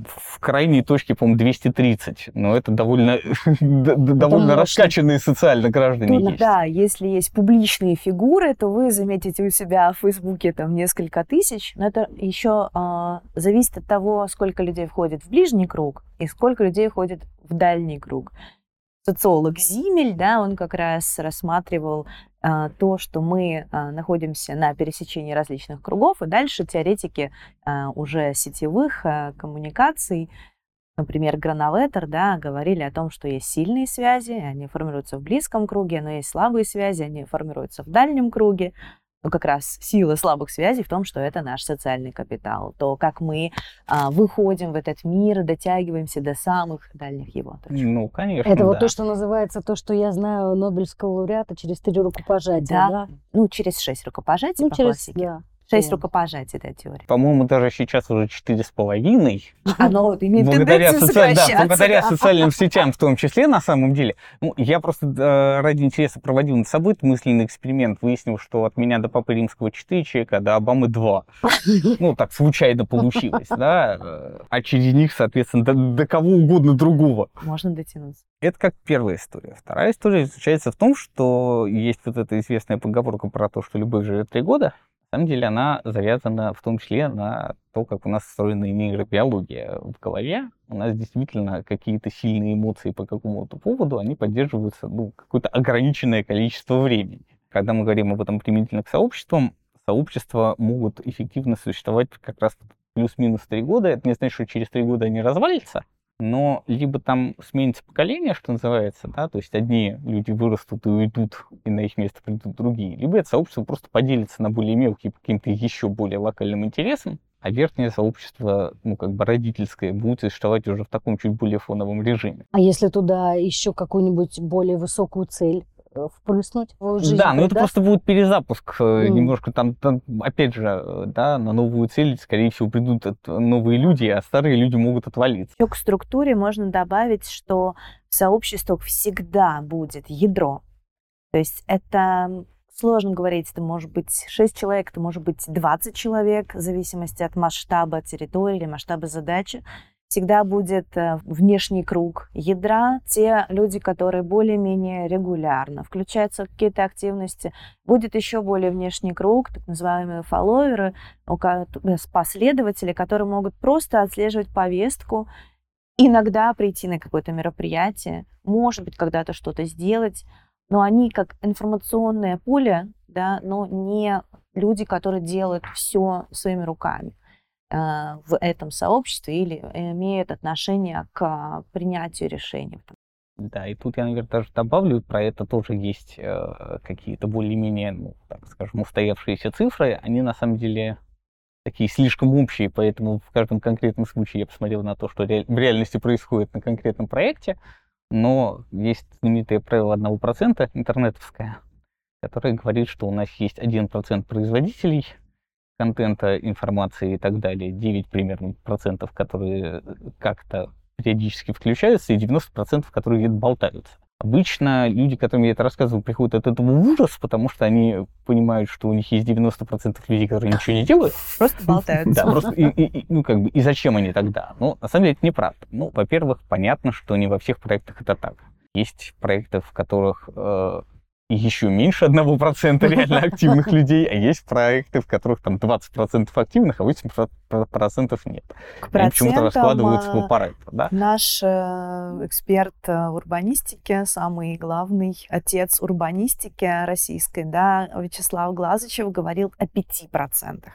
в крайней точке, по-моему, 230. Но это довольно, довольно раскачанные социально граждане есть. Да, если есть публичные фигуры, то вы заметите у себя в Фейсбуке там несколько тысяч. Но это еще а, зависит от того, сколько людей входит в ближний круг и сколько людей входит в дальний круг социолог Зимель, да, он как раз рассматривал а, то, что мы а, находимся на пересечении различных кругов, и дальше теоретики а, уже сетевых коммуникаций, например, Грановетер, да, говорили о том, что есть сильные связи, они формируются в близком круге, но есть слабые связи, они формируются в дальнем круге ну, как раз сила слабых связей в том, что это наш социальный капитал, то, как мы а, выходим в этот мир, дотягиваемся до самых дальних его точек. Ну, конечно, Это да. вот то, что называется, то, что я знаю Нобелевского лауреата через три рукопожатия, Да. да? Ну, через шесть рукопожатий Ну, по через, классике. да. Шесть да. рукопожатий, эта теория. По-моему, даже сейчас уже четыре с половиной. Оно вот имеет благодаря, социаль- да, благодаря да. социальным сетям в том числе, на самом деле. Ну, я просто э, ради интереса проводил над собой мысленный эксперимент, выяснил, что от меня до Папы Римского 4 человека, а до Обамы 2. Ну, так случайно получилось, да. Э, А через них, соответственно, до, до кого угодно другого. Можно дотянуться. Это как первая история. Вторая история заключается в том, что есть вот эта известная поговорка про то, что любовь живет три года. На самом деле она завязана в том числе на то, как у нас устроена нейробиология в голове. У нас действительно какие-то сильные эмоции по какому-то поводу, они поддерживаются ну, какое-то ограниченное количество времени. Когда мы говорим об этом применительно к сообществам, сообщества могут эффективно существовать как раз плюс-минус три года. Это не значит, что через три года они развалятся, но либо там сменится поколение, что называется, да, то есть одни люди вырастут и уйдут, и на их место придут другие, либо это сообщество просто поделится на более мелкие каким-то еще более локальным интересам, а верхнее сообщество, ну, как бы родительское, будет существовать уже в таком чуть более фоновом режиме. А если туда еще какую-нибудь более высокую цель впрыснуть в жизнь? да, но это придаст? просто будет перезапуск э, Мгм. немножко там, там, опять же, э, да, на новую цель, скорее всего, придут новые люди, а старые люди могут отвалиться. Еще к структуре можно добавить, что в сообществах всегда будет ядро. То есть это сложно говорить, это может быть 6 человек, это может быть 20 человек, в зависимости от масштаба территории или масштаба задачи. Всегда будет э, внешний круг ядра, те люди, которые более-менее регулярно включаются в какие-то активности. Будет еще более внешний круг, так называемые фолловеры, э, последователи, которые могут просто отслеживать повестку, иногда прийти на какое-то мероприятие, может быть, когда-то что-то сделать, но они как информационное поле, да, но не люди, которые делают все своими руками в этом сообществе или имеют отношение к а, принятию решений. Да, и тут я, наверное, даже добавлю, про это тоже есть э, какие-то более-менее, ну, так скажем, устоявшиеся цифры. Они на самом деле такие слишком общие, поэтому в каждом конкретном случае я посмотрел на то, что в реальности происходит на конкретном проекте. Но есть знаменитое правило 1% интернетовское, которое говорит, что у нас есть 1% производителей контента, информации и так далее, 9 примерно процентов, которые как-то периодически включаются, и 90%, которые где-то болтаются. Обычно люди, которым я это рассказываю, приходят от этого в ужас, потому что они понимают, что у них есть 90% людей, которые ничего не делают. Просто болтают. Да, просто, и, и, ну, как бы, и зачем они тогда? Ну, на самом деле, это неправда. Ну, во-первых, понятно, что не во всех проектах это так. Есть проекты, в которых э, еще меньше 1% реально активных людей, а есть проекты, в которых там 20% активных, а 80% нет. К Они почему-то раскладываются по а, Паретто, да? Наш э, эксперт э, урбанистики, самый главный отец урбанистики российской, да, Вячеслав Глазычев говорил о 5%.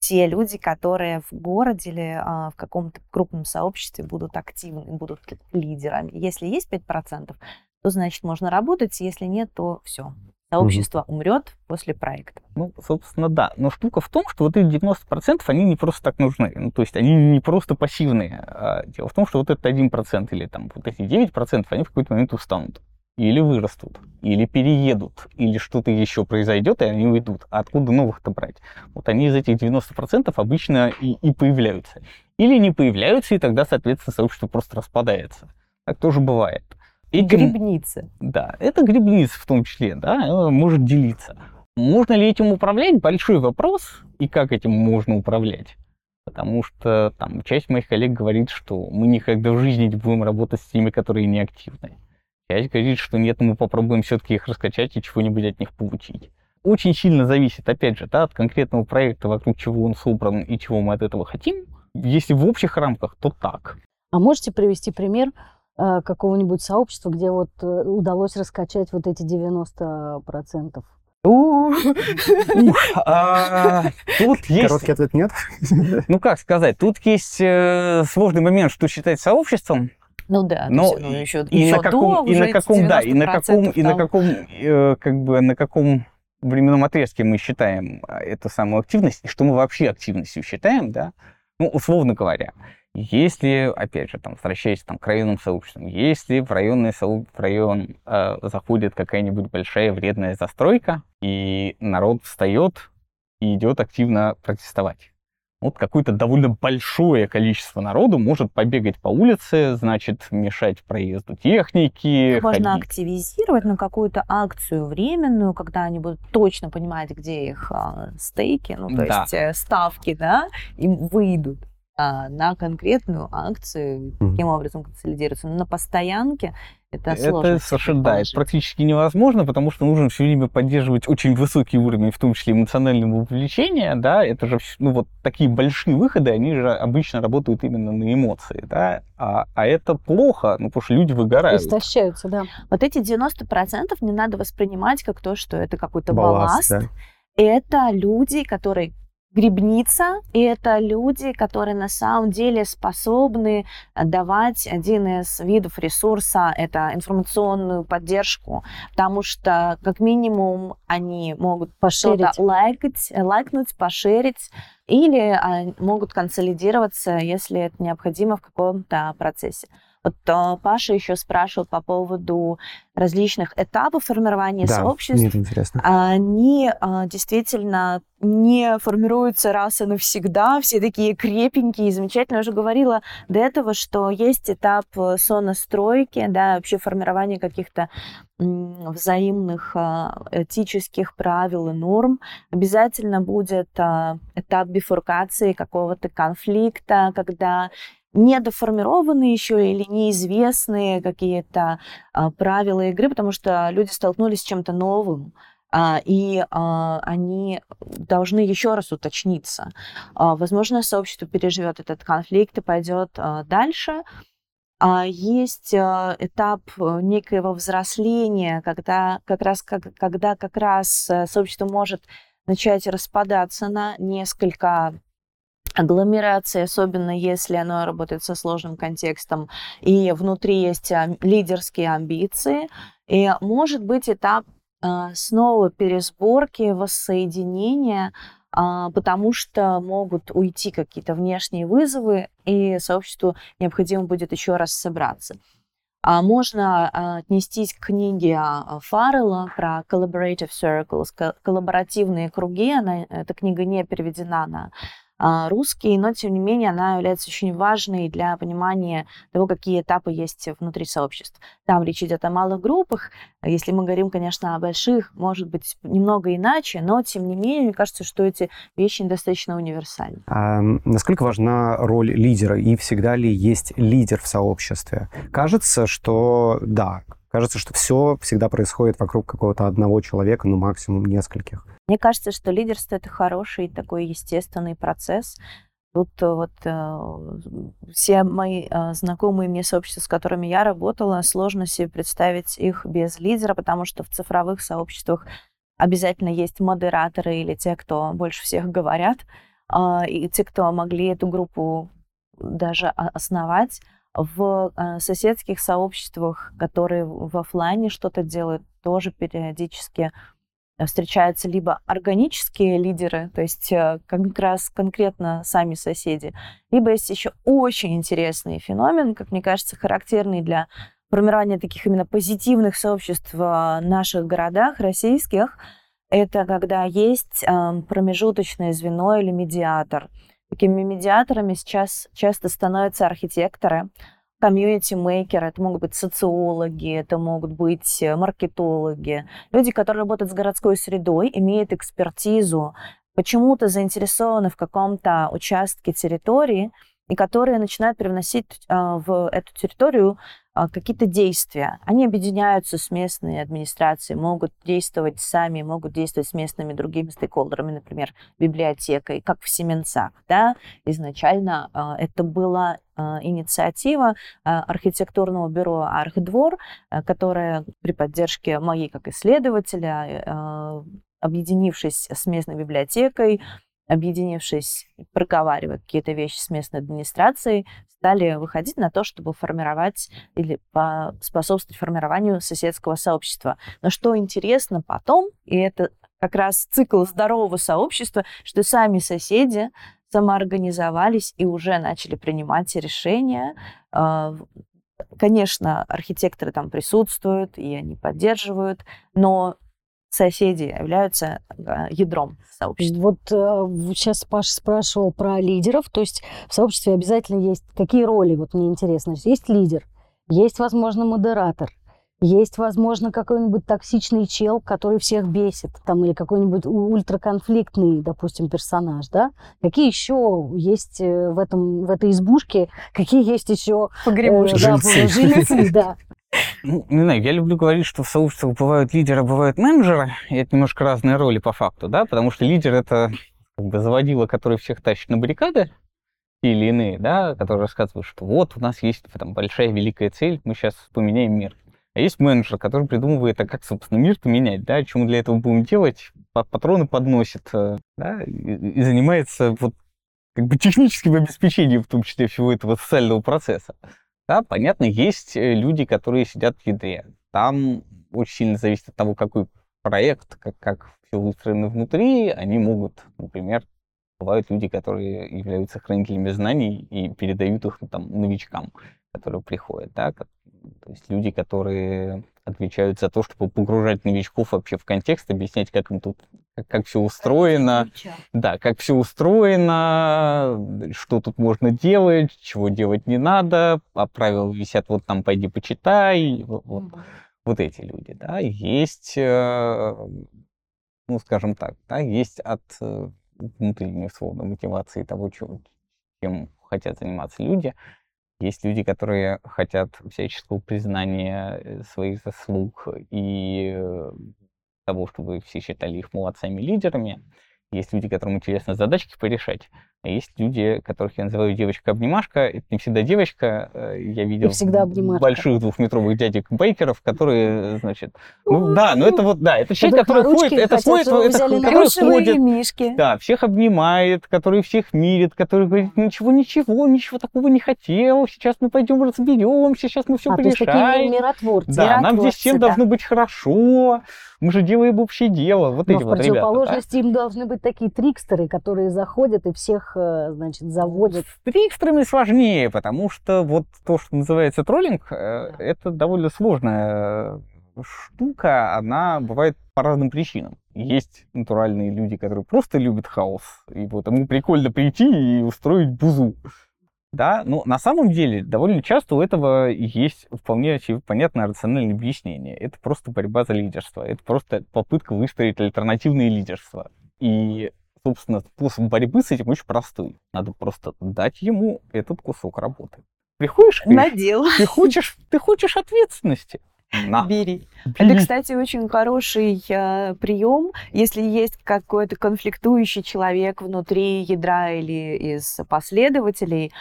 Те люди, которые в городе или а, в каком-то крупном сообществе будут активны, будут лидерами. Если есть 5%, то значит можно работать, если нет, то все. Сообщество угу. умрет после проекта. Ну, собственно, да. Но штука в том, что вот эти 90% они не просто так нужны. Ну, то есть они не просто пассивные. А дело в том, что вот этот 1% или там вот эти 9% они в какой-то момент устанут. Или вырастут, или переедут, или что-то еще произойдет, и они уйдут. А откуда новых-то брать? Вот они из этих 90% обычно и, и появляются. Или не появляются, и тогда, соответственно, сообщество просто распадается. Так тоже бывает. Этим, грибница. Да, это грибница в том числе, да, может делиться. Можно ли этим управлять? Большой вопрос. И как этим можно управлять? Потому что там часть моих коллег говорит, что мы никогда в жизни не будем работать с теми, которые неактивны. Часть говорит, что нет, мы попробуем все-таки их раскачать и чего-нибудь от них получить. Очень сильно зависит, опять же, да, от конкретного проекта, вокруг чего он собран и чего мы от этого хотим. Если в общих рамках, то так. А можете привести пример Э, какого-нибудь сообщества, где вот э, удалось раскачать вот эти 90%? А, тут есть... Короткий ответ нет? Ну, как сказать, тут есть э, сложный момент, что считать сообществом. Ну да, но ну, еще, и еще на каком, и на каком, да, и на каком, и на каком, как бы на каком временном отрезке мы считаем эту самую активность, и что мы вообще активностью считаем, да, ну, условно говоря. Если, опять же, там, возвращаясь там, к районным сообществам, если в, районный сооб... в район э, заходит какая-нибудь большая вредная застройка, и народ встает и идет активно протестовать. Вот какое-то довольно большое количество народу может побегать по улице, значит, мешать проезду техники. Можно ходить. активизировать на какую-то акцию временную, когда они будут точно понимать, где их а, стейки, ну, то да. есть э, ставки, да, им выйдут а, на конкретную акцию, mm-hmm. таким образом консолидируется. Но на постоянке это сложно. Это совершенно, да, это практически невозможно, потому что нужно все время поддерживать очень высокий уровень, в том числе эмоционального вовлечения, да, это же, ну, вот такие большие выходы, они же обычно работают именно на эмоции, да, а, а это плохо, ну, потому что люди выгорают. Истощаются, да. Вот эти 90% не надо воспринимать как то, что это какой-то балласт. балласт. Да. Это люди, которые грибница, и это люди, которые на самом деле способны давать один из видов ресурса, это информационную поддержку, потому что как минимум они могут что-то лайкать, лайкнуть, пошерить, или а, могут консолидироваться, если это необходимо в каком-то процессе. Вот а, Паша еще спрашивал по поводу различных этапов формирования да, сообществ. Мне это интересно. Они а, действительно не формируются раз и навсегда, все такие крепенькие, замечательные. Я уже говорила до этого, что есть этап э, сонастройки, да, вообще формирования каких-то взаимных этических правил и норм. Обязательно будет этап бифуркации какого-то конфликта, когда недоформированы еще или неизвестные какие-то а, правила игры, потому что люди столкнулись с чем-то новым, а, и а, они должны еще раз уточниться. А, возможно, сообщество переживет этот конфликт и пойдет а, дальше. А есть а, этап э, некоего взросления, когда как раз, как, когда как раз э, сообщество может начать распадаться на несколько агломерации, особенно если оно работает со сложным контекстом, и внутри есть лидерские амбиции. И может быть этап а, снова пересборки, воссоединения, а, потому что могут уйти какие-то внешние вызовы, и сообществу необходимо будет еще раз собраться. А можно отнестись к книге Фаррелла про collaborative circles, коллаборативные круги. Она, эта книга не переведена на а, русский, но тем не менее она является очень важной для понимания того, какие этапы есть внутри сообществ. Там речь идет о малых группах. Если мы говорим, конечно, о больших, может быть, немного иначе, но тем не менее, мне кажется, что эти вещи достаточно универсальны. А насколько важна роль лидера и всегда ли есть лидер в сообществе? Кажется, что да, кажется, что все всегда происходит вокруг какого-то одного человека, ну максимум нескольких. Мне кажется, что лидерство это хороший такой естественный процесс. Тут э, вот э, все мои э, знакомые мне сообщества, с которыми я работала, сложно себе представить их без лидера, потому что в цифровых сообществах обязательно есть модераторы или те, кто больше всех говорят, э, и те, кто могли эту группу даже основать. В э, соседских сообществах, которые в офлайне что-то делают, тоже периодически встречаются либо органические лидеры, то есть э, как раз конкретно сами соседи, либо есть еще очень интересный феномен, как мне кажется, характерный для формирования таких именно позитивных сообществ в наших городах российских, это когда есть промежуточное звено или медиатор. Такими медиаторами сейчас часто становятся архитекторы, комьюнити-мейкеры, это могут быть социологи, это могут быть э, маркетологи, люди, которые работают с городской средой, имеют экспертизу, почему-то заинтересованы в каком-то участке территории, и которые начинают привносить э, в эту территорию а, какие-то действия. Они объединяются с местной администрацией, могут действовать сами, могут действовать с местными другими стейкхолдерами, например, библиотекой, как в Семенцах. Да? Изначально а, это была а, инициатива архитектурного бюро «Архдвор», которая при поддержке моей как исследователя объединившись с местной библиотекой, объединившись, проговаривая какие-то вещи с местной администрацией, стали выходить на то, чтобы формировать или способствовать формированию соседского сообщества. Но что интересно потом, и это как раз цикл здорового сообщества, что сами соседи самоорганизовались и уже начали принимать решения. А, конечно, архитекторы там присутствуют, и они поддерживают, но соседи являются а, ядром сообщества. Вот э, сейчас Паша спрашивал про лидеров, то есть в сообществе обязательно есть какие роли, вот мне интересно, есть лидер, есть, возможно, модератор, есть, возможно, какой-нибудь токсичный чел, который всех бесит, там, или какой-нибудь ультраконфликтный, допустим, персонаж, да? Какие еще есть э, в, этом, в этой избушке, какие есть еще... Погремушки. Э, да, жильцы, да. Ну, не знаю, я люблю говорить, что в сообществах бывают лидеры, бывают менеджеры, и это немножко разные роли по факту, да, потому что лидер — это как бы заводила, который всех тащит на баррикады, или иные, да, которые рассказывают, что вот у нас есть там большая великая цель, мы сейчас поменяем мир. А есть менеджер, который придумывает, а как, собственно, мир поменять, да, мы для этого будем делать, патроны подносит, э, да, и, и занимается вот как бы техническим обеспечением, в том числе всего этого социального процесса. Да, понятно, есть э, люди, которые сидят в ядре. Там очень сильно зависит от того, какой проект, как, как все выстроено внутри. Они могут, например, бывают люди, которые являются хранителями знаний и передают их ну, там, новичкам, которые приходят. Да? То есть люди, которые отвечают за то, чтобы погружать новичков вообще в контекст, объяснять, как им тут, как, все устроено, да, как все устроено, что тут можно делать, чего делать не надо, а правила висят вот там, пойди почитай, вот, вот эти люди, да, есть, э, ну, скажем так, да, есть от э, внутренней условно мотивации того, чем хотят заниматься люди, есть люди, которые хотят всяческого признания э, своих заслуг и того, чтобы все считали их молодцами-лидерами. Есть люди, которым интересно задачки порешать. А есть люди, которых я называю девочка-обнимашка. Это не всегда девочка. Э, я видел всегда больших двухметровых дядек-бейкеров, которые, значит... Ну да, но это вот, да, это человек, который ходит, это ходит, это, который ходит, мишки. да, всех обнимает, который всех мирит, который говорит, ничего, ничего, ничего такого не хотел, сейчас мы пойдем разберемся, сейчас мы все а, порешаем. То есть такие миротворцы. Да, миротворцы, нам здесь всем да. должно быть хорошо, мы же делаем общее дело. Вот Но эти в вот ребята. противоположности им должны быть такие трикстеры, которые заходят и всех, э, значит, заводят. С трикстерами сложнее, потому что вот то, что называется троллинг, э, это довольно сложная штука, она бывает по разным причинам. есть натуральные люди, которые просто любят хаос. И вот ему прикольно прийти и устроить бузу. Да, но на самом деле довольно часто у этого есть вполне понятное рациональное объяснение. Это просто борьба за лидерство. Это просто попытка выстроить альтернативное лидерство. И, собственно, способ борьбы с этим очень простой. Надо просто дать ему этот кусок работы. Приходишь, говоришь, Надел. ты хочешь, ты хочешь ответственности. На, Бери. бери. Это, кстати, очень хороший э, прием, если есть какой-то конфликтующий человек внутри ядра или из последователей,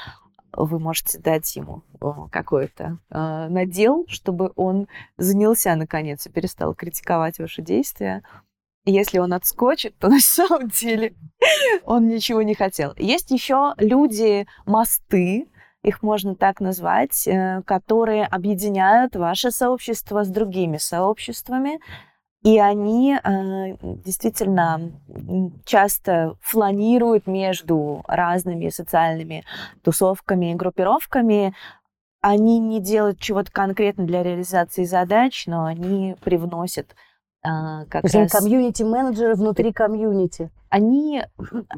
вы можете дать ему э, какой-то э, надел, чтобы он занялся наконец и перестал критиковать ваши действия. Если он отскочит, то на самом деле он ничего не хотел. Есть еще люди-мосты, их можно так назвать, э, которые объединяют ваше сообщество с другими сообществами, и они э, действительно часто фланируют между разными социальными тусовками и группировками. Они не делают чего-то конкретно для реализации задач, но они привносят как То есть раз комьюнити-менеджеры внутри комьюнити. они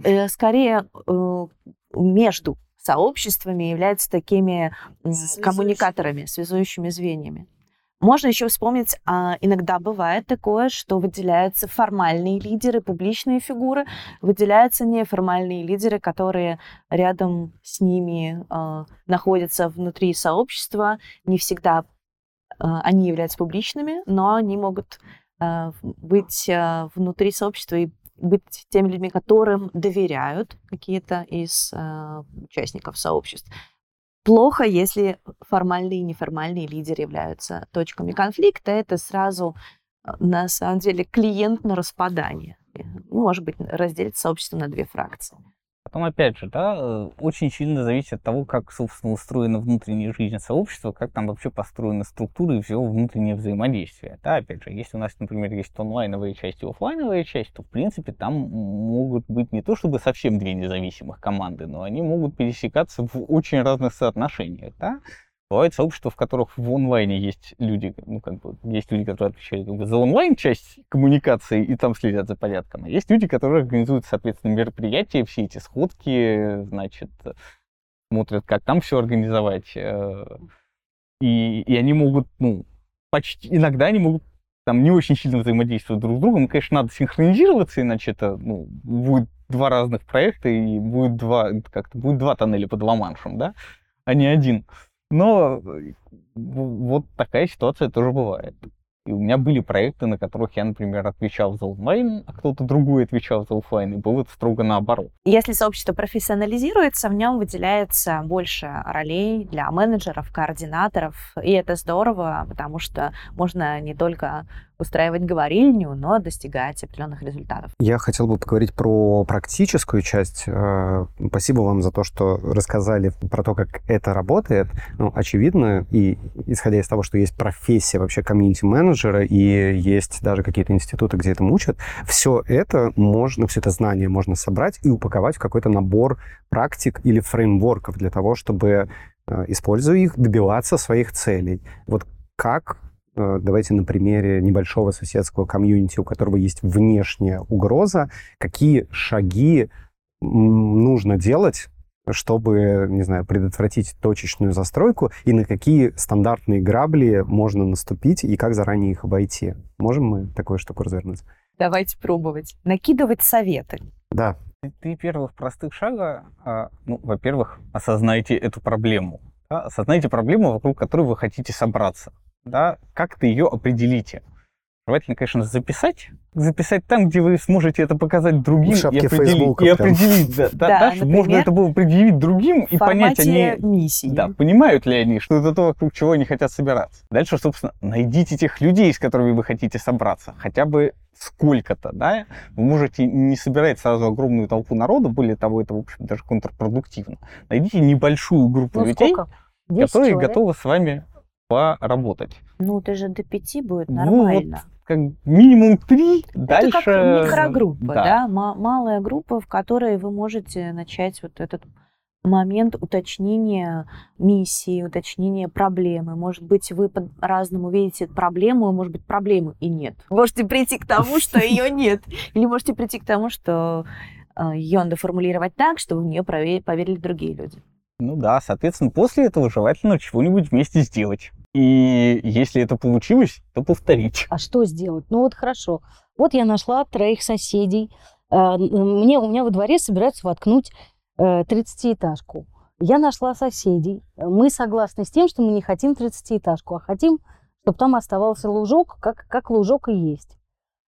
э, скорее э, между сообществами являются такими Связующими. коммуникаторами, связующими звеньями. Можно еще вспомнить, а, иногда бывает такое, что выделяются формальные лидеры, публичные фигуры, выделяются неформальные лидеры, которые рядом с ними а, находятся внутри сообщества. Не всегда а, они являются публичными, но они могут а, быть а, внутри сообщества и быть теми людьми, которым доверяют какие-то из а, участников сообществ. Плохо, если формальные и неформальные лидеры являются точками конфликта. Это сразу, на самом деле, клиент на распадание. Э, Может быть, разделить сообщество на две фракции. Потом, опять же, да, э, очень сильно зависит от того, как, собственно, устроена внутренняя жизнь сообщества, как там вообще построена структура и все внутреннее взаимодействие. Да, опять же, если у нас, например, есть онлайновая часть и оффлайновая часть, то, в принципе, там могут быть не то чтобы совсем две независимых команды, но они могут пересекаться в очень разных соотношениях, да. Бывают сообщества, в которых в онлайне есть люди, ну, как бы, есть люди, которые отвечают как бы, за онлайн-часть коммуникации и там следят за порядком. А есть люди, которые организуют, соответственно, мероприятия, все эти сходки, значит, смотрят, как там все организовать. э, И, и они могут, ну, почти, иногда они могут там не очень сильно взаимодействовать друг с другом. Конечно, надо синхронизироваться, иначе это, ну, будет два разных проекта и будет два, как-то будет два тоннеля под Ла-Маншем, да, а не один. Но э, вот такая ситуация тоже бывает. И у меня были проекты, на которых я, например, отвечал за онлайн, а кто-то другой отвечал за офлайн, и было строго наоборот. Если сообщество профессионализируется, в нем выделяется больше ролей для менеджеров, координаторов, и это здорово, потому что можно не только устраивать говорильню, но достигать определенных результатов. Я хотел бы поговорить про практическую часть. Э, Спасибо вам за то, что рассказали про то, как это работает. Ну, очевидно, и исходя из того, что есть профессия вообще комьюнити-менеджера, и есть даже какие-то институты, где этому учат, все это можно, все это знание можно собрать и упаковать в какой-то набор практик или фреймворков для того, чтобы, э, используя их, добиваться своих целей. Вот как давайте на примере небольшого соседского комьюнити, у которого есть внешняя угроза, какие шаги нужно делать, чтобы, не знаю, предотвратить точечную застройку, и на какие стандартные грабли можно наступить, и как заранее их обойти. Можем мы такую штуку развернуть? Давайте пробовать. Накидывать советы. Да, Три- первых простых шага. а, Ну, во-первых, осознайте эту проблему. Осознайте проблему, вокруг которой вы хотите собраться. Да, как-то ее определите. Желательно, конечно, записать. Записать там, где вы сможете это показать другим В шапке и определить. Фейсбука и определить, да, да, Да, да, чтобы можно это было предъявить другим и понять, они миссии. да, понимают ли они, что это то, вокруг чего они хотят собираться. Дальше, собственно, найдите тех людей, с которыми вы хотите собраться. Хотя бы сколько-то, да. Вы можете не собирать сразу огромную толпу народа, более того, это, в общем, даже контрпродуктивно. Найдите небольшую группу Ну, людей, сколько? 10 которые человек? готовы с вами поработать. Ну, ты же до пяти будет Ну, нормально. Как минимум три, дальше... Это как микрогруппа, да. да, ма- малая группа, в которой вы можете начать вот этот момент уточнения миссии, уточнения проблемы. Может быть, вы по-разному видите проблему, может быть, проблемы и нет. Можете прийти к тому, что ее нет. Или можете прийти к тому, что э, ее надо формулировать так, чтобы в нее поверили другие люди. Ну да, соответственно, после этого желательно чего-нибудь вместе сделать. И если это получилось, то повторить. А что сделать? Ну вот хорошо. Вот я нашла троих соседей. Э, мне, у меня во дворе собираются воткнуть 30-этажку. Э, я нашла соседей. Мы согласны с тем, что мы не хотим 30-этажку, а хотим, чтобы там оставался лужок, как, как лужок и есть.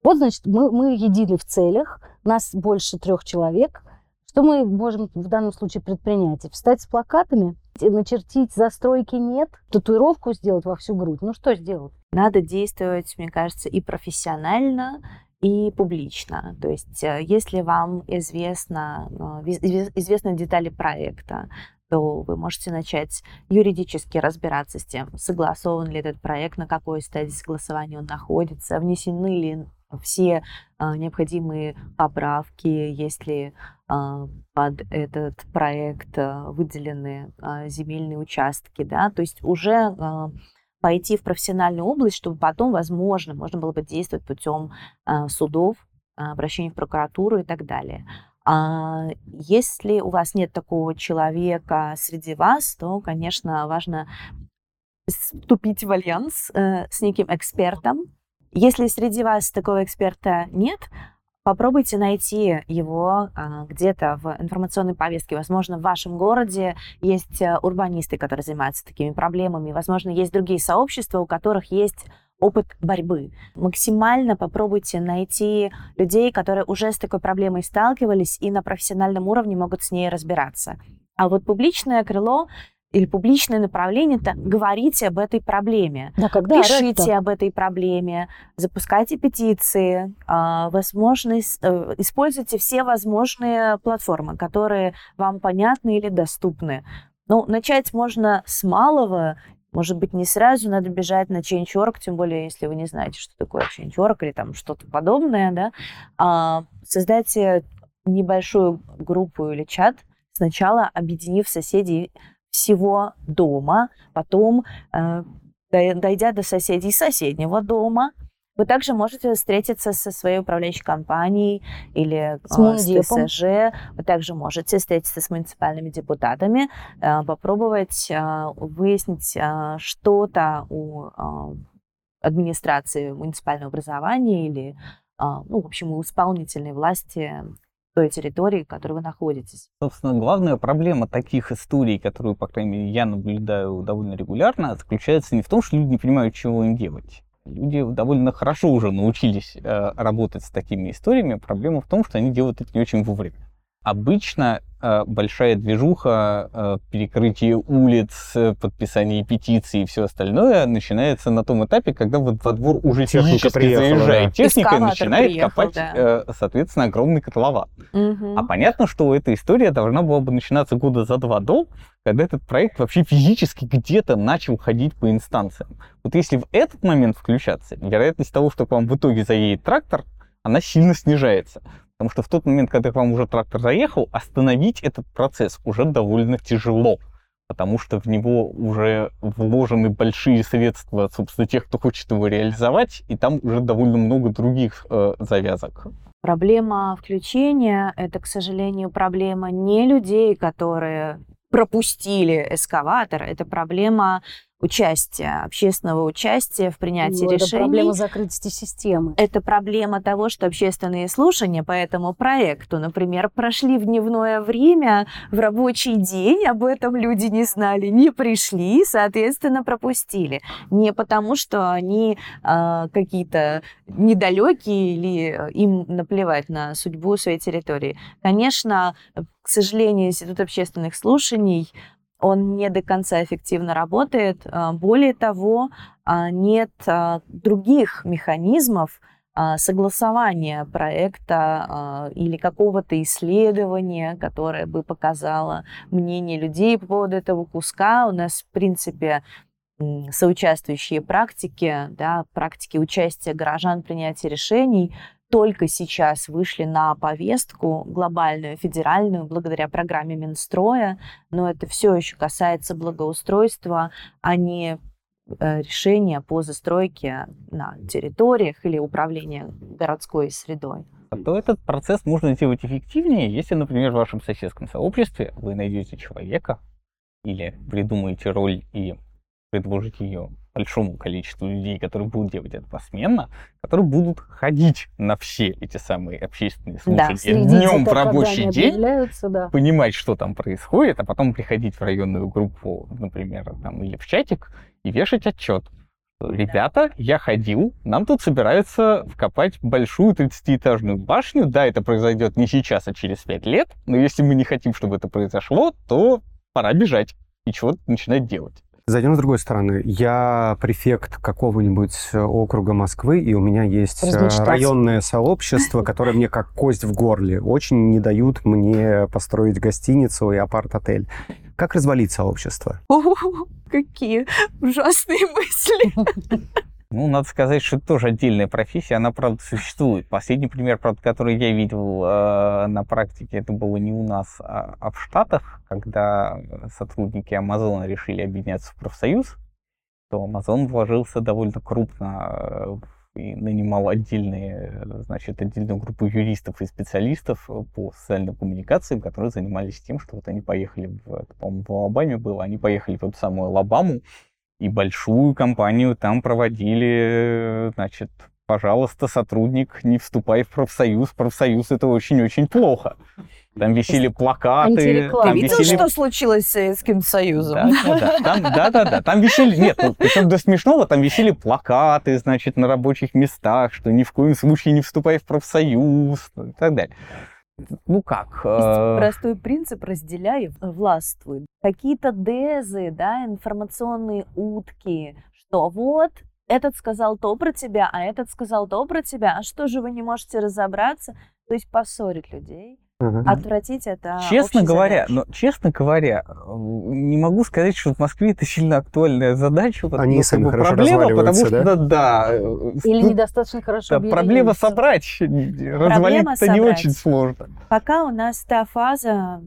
Вот, значит, мы, мы едины в целях, нас больше трех человек. Что мы можем в данном случае предпринять? Встать с плакатами, начертить застройки нет, татуировку сделать во всю грудь. Ну что сделать? Надо действовать, мне кажется, и профессионально, и публично. То есть, э, если вам известно, э, известны детали проекта, то вы можете начать юридически разбираться с тем, согласован ли этот проект, на какой стадии согласования он находится, внесены ли все а, необходимые поправки, если а, под этот проект а, выделены земельные участки, да, то есть уже пойти в профессиональную область, чтобы потом, возможно, можно было бы действовать путем судов, обращений в прокуратуру и так далее. А если у вас нет такого человека среди вас, то, конечно, важно вступить в альянс э, с неким экспертом. Если среди вас такого эксперта нет, попробуйте найти его а, где-то в информационной повестке. Возможно, в вашем городе есть э, урбанисты, которые занимаются такими проблемами. Возможно, есть другие сообщества, у которых есть опыт борьбы. Максимально попробуйте найти людей, которые уже с такой проблемой сталкивались и на профессиональном уровне могут с ней разбираться. А вот публичное крыло или публичное направление, это говорите об этой проблеме. Да, когда Пишите об этой проблеме, запускайте петиции, а, возможность, э, используйте все возможные платформы, которые вам понятны или доступны. Ну, начать можно с малого, может быть, не сразу надо бежать на Change.org, тем более, если вы не знаете, что такое Change.org или там что-то подобное, да. А, создайте небольшую группу или чат, сначала объединив соседей всего дома, потом, э, дойдя до соседей соседнего дома, вы также можете встретиться со своей управляющей компанией или с, э, с ТСЖ. Вы также можете встретиться с муниципальными депутатами, э, попробовать э, выяснить что-то у администрации муниципального образования или, ну, в общем, у исполнительной власти той территории, в которой вы находитесь. Собственно, главная проблема таких историй, которую, по крайней мере, я наблюдаю довольно регулярно, заключается не в том, что люди не понимают, чего им делать. Люди довольно хорошо уже научились э, работать с такими историями. Проблема в том, что они делают это не очень вовремя. Обычно э, большая движуха, э, перекрытие улиц, подписание петиций и все остальное начинается на том этапе, когда вот во двор уже технически заезжает да. техника и начинает приехал, копать, да. э, соответственно, огромный котлован. Угу. А понятно, что эта история должна была бы начинаться года за два до, когда этот проект вообще физически где-то начал ходить по инстанциям. Вот если в этот момент включаться, вероятность того, что к вам в итоге заедет трактор, она сильно снижается. Потому что в тот момент, когда к вам уже трактор заехал, остановить этот процесс уже довольно тяжело. Потому что в него уже вложены большие средства, собственно, тех, кто хочет его реализовать, и там уже довольно много других э, завязок. Проблема включения – это, к сожалению, проблема не людей, которые пропустили эскаватор, это проблема участия, общественного участия в принятии ну, решений. Это проблема закрытия системы. Это проблема того, что общественные слушания по этому проекту, например, прошли в дневное время, в рабочий день, об этом люди не знали, не пришли, соответственно, пропустили. Не потому, что они э, какие-то недалекие или им наплевать на судьбу своей территории. Конечно, к сожалению, Институт общественных слушаний он не до конца эффективно работает. А, более того, а, нет а, других механизмов согласования проекта или какого-то исследования, которое бы показало мнение людей по поводу этого куска. У нас, в принципе, соучаствующие практики, да, практики участия горожан в принятии решений только сейчас вышли на повестку глобальную, федеральную, благодаря программе Минстроя, но это все еще касается благоустройства, а не э, решения по застройке на территориях или управления городской средой. То этот процесс можно сделать эффективнее, если, например, в вашем соседском сообществе вы найдете человека или придумаете роль и предложите ее большому количеству людей, которые будут делать это посменно, которые будут ходить на все эти самые общественные слушания да, днем в рабочий день, да. понимать, что там происходит, а потом приходить в районную группу, например, там, или в чатик и вешать отчет. Ребята, я ходил, нам тут собираются вкопать большую 30-этажную башню. Да, это произойдет не сейчас, а через 5 лет, но если мы не хотим, чтобы это произошло, то пора бежать и чего-то начинать делать. Зайдем с другой стороны. Я префект какого-нибудь округа Москвы, и у меня есть э, районное сообщество, которое мне как кость в горле. Очень не дают мне построить гостиницу и апарт-отель. Как развалить сообщество? Какие ужасные мысли. Ну, надо сказать, что это тоже отдельная профессия, она, правда, существует. Последний пример, правда, который я видел э, на практике, это было не у нас, а, а в Штатах, когда сотрудники Амазона решили объединяться в профсоюз, то Амазон вложился довольно крупно э, и нанимал отдельные, значит, отдельную группу юристов и специалистов по социальным коммуникациям, которые занимались тем, что вот они поехали, в, по-моему, в Алабаме было, они поехали в эту самую Алабаму, и большую компанию там проводили, значит, пожалуйста, сотрудник, не вступай в профсоюз, профсоюз это очень-очень плохо. Там висели плакаты. Там Ты видел, висели... что случилось с Советским Союзом? Да-да-да, там висели, нет, ну, причем до смешного, там висели плакаты, значит, на рабочих местах, что ни в коем случае не вступай в профсоюз и так далее. Ну как? Э... Простой принцип разделяй, властвуй. Какие-то дезы, да, информационные утки, что вот этот сказал то про тебя, а этот сказал то про тебя, а что же вы не можете разобраться? То есть поссорить людей. Угу. Отвратить это. Честно говоря, но честно говоря, не могу сказать, что в Москве это сильно актуальная задача. Они ну, сами хорошо проблема, потому что да, да или тут, недостаточно хорошо. Да, проблема собрать, развалить-то не очень сложно. Пока у нас та фаза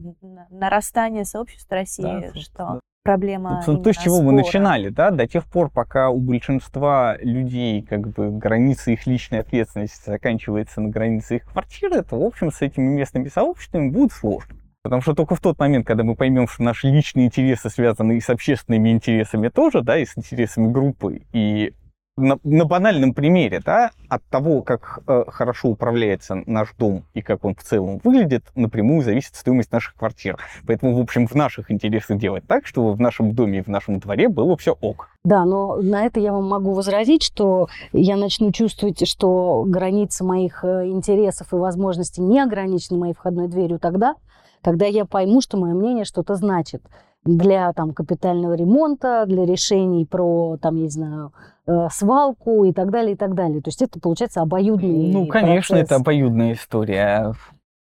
нарастания сообщества России, да, что да проблема. Собственно, то, с чего спора. мы начинали, да, до тех пор, пока у большинства людей как бы граница их личной ответственности заканчивается на границе их квартиры, то, в общем, с этими местными сообществами будет сложно. Потому что только в тот момент, когда мы поймем, что наши личные интересы связаны и с общественными интересами тоже, да, и с интересами группы, и на, на банальном примере, да, от того, как э, хорошо управляется наш дом и как он в целом выглядит, напрямую зависит стоимость наших квартир. Поэтому, в общем, в наших интересах делать так, чтобы в нашем доме и в нашем дворе было все ок. Да, но на это я вам могу возразить, что я начну чувствовать, что границы моих э, интересов и возможностей не ограничены моей входной дверью тогда, когда я пойму, что мое мнение что-то значит для там, капитального ремонта, для решений про, там, я не знаю, э, свалку и так далее, и так далее. То есть это, получается, обоюдный Ну, конечно, процесс. это обоюдная история.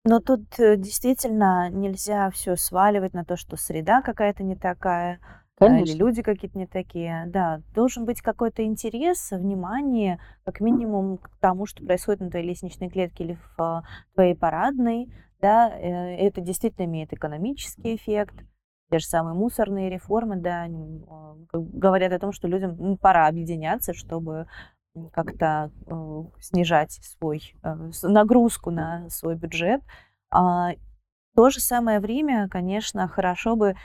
Но тут э, действительно нельзя все сваливать на то, что среда какая-то не такая, Конечно. или люди какие-то не такие. Да, должен быть какой-то интерес, внимание, как минимум к тому, что происходит на твоей лестничной клетке или в твоей парадной. Да, э, это действительно имеет экономический эффект те же самые мусорные реформы, да, а, говорят о том, что людям ну, пора объединяться, чтобы как-то э, снижать свой э, нагрузку на свой бюджет. А, в то же самое время, конечно, хорошо бы,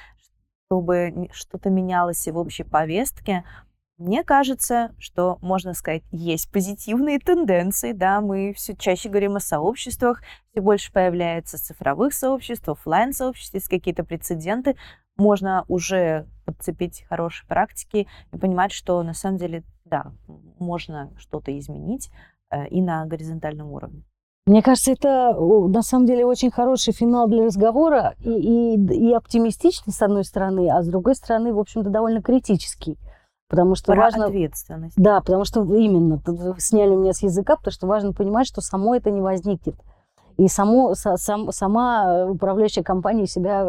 чтобы что-то менялось и в общей повестке, мне кажется, что, можно сказать, есть позитивные тенденции, да, мы все чаще говорим о сообществах, все больше появляется цифровых сообществ, офлайн сообществ, есть какие-то прецеденты, можно уже подцепить хорошие практики и понимать, что на самом деле, да, можно что-то изменить э, и на горизонтальном уровне. Мне кажется, это на самом деле очень хороший финал для разговора и, и, и оптимистичный, с одной стороны, а с другой стороны, в общем-то, довольно критический. Потому что Про важно... ответственность. Да, потому что именно, вы сняли меня с языка, потому что важно понимать, что само это не возникнет. И само, сам- сама управляющая компания себя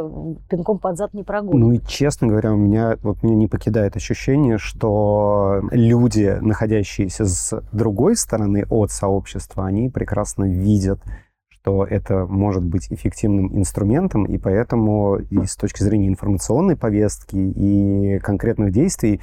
пинком под зад не прогонит. Ну и, честно говоря, у меня вот меня не покидает ощущение, что люди, находящиеся с другой стороны от сообщества, они прекрасно видят, что это может быть эффективным инструментом, и поэтому и с точки зрения информационной повестки и конкретных действий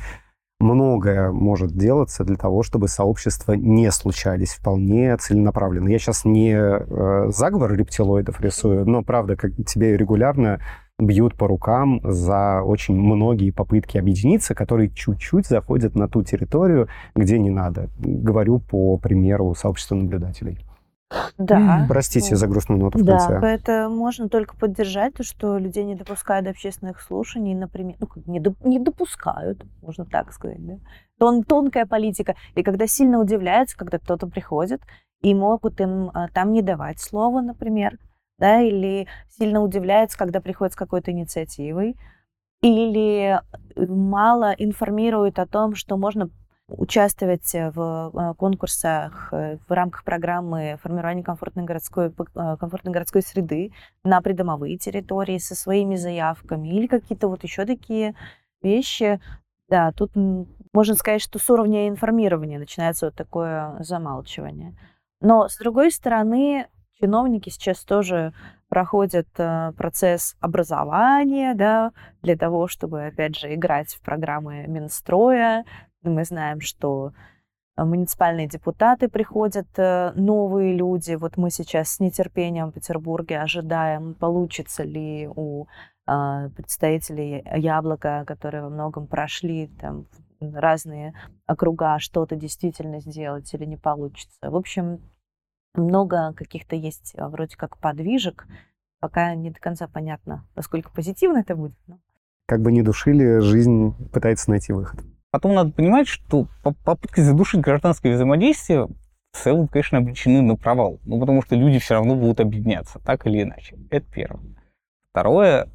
многое может делаться для того, чтобы сообщества не случались вполне целенаправленно. Я сейчас не э, заговор рептилоидов рисую, но правда, как тебе регулярно бьют по рукам за очень многие попытки объединиться, которые чуть-чуть заходят на ту территорию, где не надо. Говорю по примеру сообщества наблюдателей. Да. Простите за грустную ноту в Да. конце. Это можно только поддержать, то, что людей не допускают до общественных слушаний, например, ну, не, доп- не допускают, можно так сказать, да. Тон, тонкая политика. И когда сильно удивляются, когда кто-то приходит, и могут им а, там не давать слова, например, да, или сильно удивляются, когда приходят с какой-то инициативой, или э, мало информируют о том, что можно участвовать в э, конкурсах э, в рамках программы формирования комфортной городской, э, комфортной городской среды на придомовые территории со своими заявками или какие-то вот еще такие вещи. Да, тут можно сказать, что с уровня информирования начинается вот такое замалчивание. Но, с другой стороны, чиновники сейчас тоже проходят э, процесс образования, да, для того, чтобы, опять же, играть в программы Минстроя. Мы знаем, что э, муниципальные депутаты приходят, э, новые люди. Вот мы сейчас с нетерпением в Петербурге ожидаем, получится ли у э, представителей Яблока, которые во многом прошли там разные округа, что-то действительно сделать или не получится. В общем, много каких-то есть а, вроде как подвижек. Пока не до конца понятно, насколько позитивно это будет. Как бы ни душили, жизнь пытается найти выход. Потом надо понимать, что по- попытки задушить гражданское взаимодействие в целом, конечно, обречены на провал. Ну, потому что люди все равно будут объединяться, так или иначе. Это первое. Второе,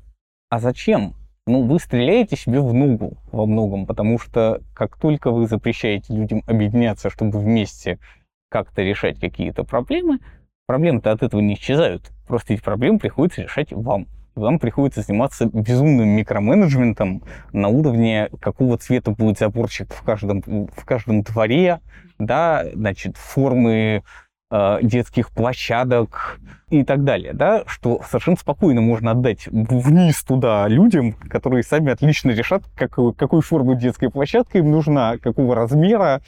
а зачем? Ну, вы стреляете себе в ногу во многом, потому что как только вы запрещаете людям объединяться, чтобы вместе как-то решать какие-то проблемы, проблемы-то от этого не исчезают. Просто эти проблемы приходится решать вам. Вам приходится заниматься безумным микроменеджментом на уровне, какого цвета будет заборчик в каждом, в каждом дворе, да, значит, формы э, детских площадок и так далее, да, что совершенно спокойно можно отдать вниз туда людям, которые сами отлично решат, какую, какую форму детской площадка им нужна, какого размера,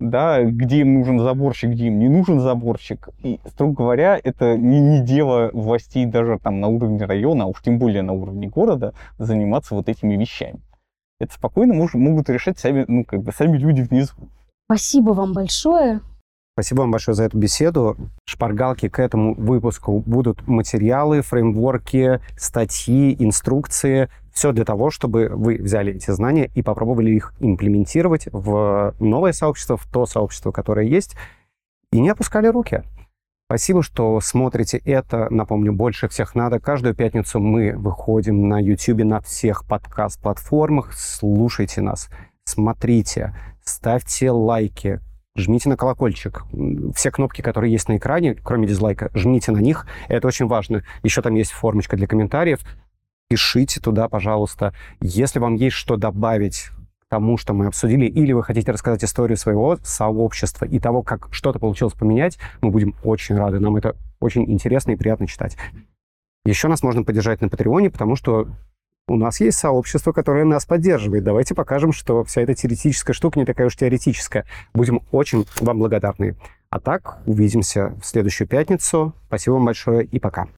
да, где им нужен заборчик, где им не нужен заборчик. И, строго говоря, это не, не дело властей даже там на уровне района, а уж тем более на уровне города, заниматься вот этими вещами. Это спокойно мож- могут решать сами, ну, как бы сами люди внизу. Спасибо вам большое. Спасибо вам большое за эту беседу. Шпаргалки к этому выпуску будут материалы, фреймворки, статьи, инструкции. Все для того, чтобы вы взяли эти знания и попробовали их имплементировать в новое сообщество, в то сообщество, которое есть, и не опускали руки. Спасибо, что смотрите это. Напомню, больше всех надо. Каждую пятницу мы выходим на YouTube, на всех подкаст-платформах. Слушайте нас, смотрите, ставьте лайки, жмите на колокольчик. Все кнопки, которые есть на экране, кроме дизлайка, жмите на них. Это очень важно. Еще там есть формочка для комментариев. Пишите туда, пожалуйста. Если вам есть что добавить тому, что мы обсудили, или вы хотите рассказать историю своего сообщества и того, как что-то получилось поменять, мы будем очень рады. Нам это очень интересно и приятно читать. Еще нас можно поддержать на Патреоне, потому что у нас есть сообщество, которое нас поддерживает. Давайте покажем, что вся эта теоретическая штука не такая уж теоретическая. Будем очень вам благодарны. А так, увидимся в следующую пятницу. Спасибо вам большое и пока.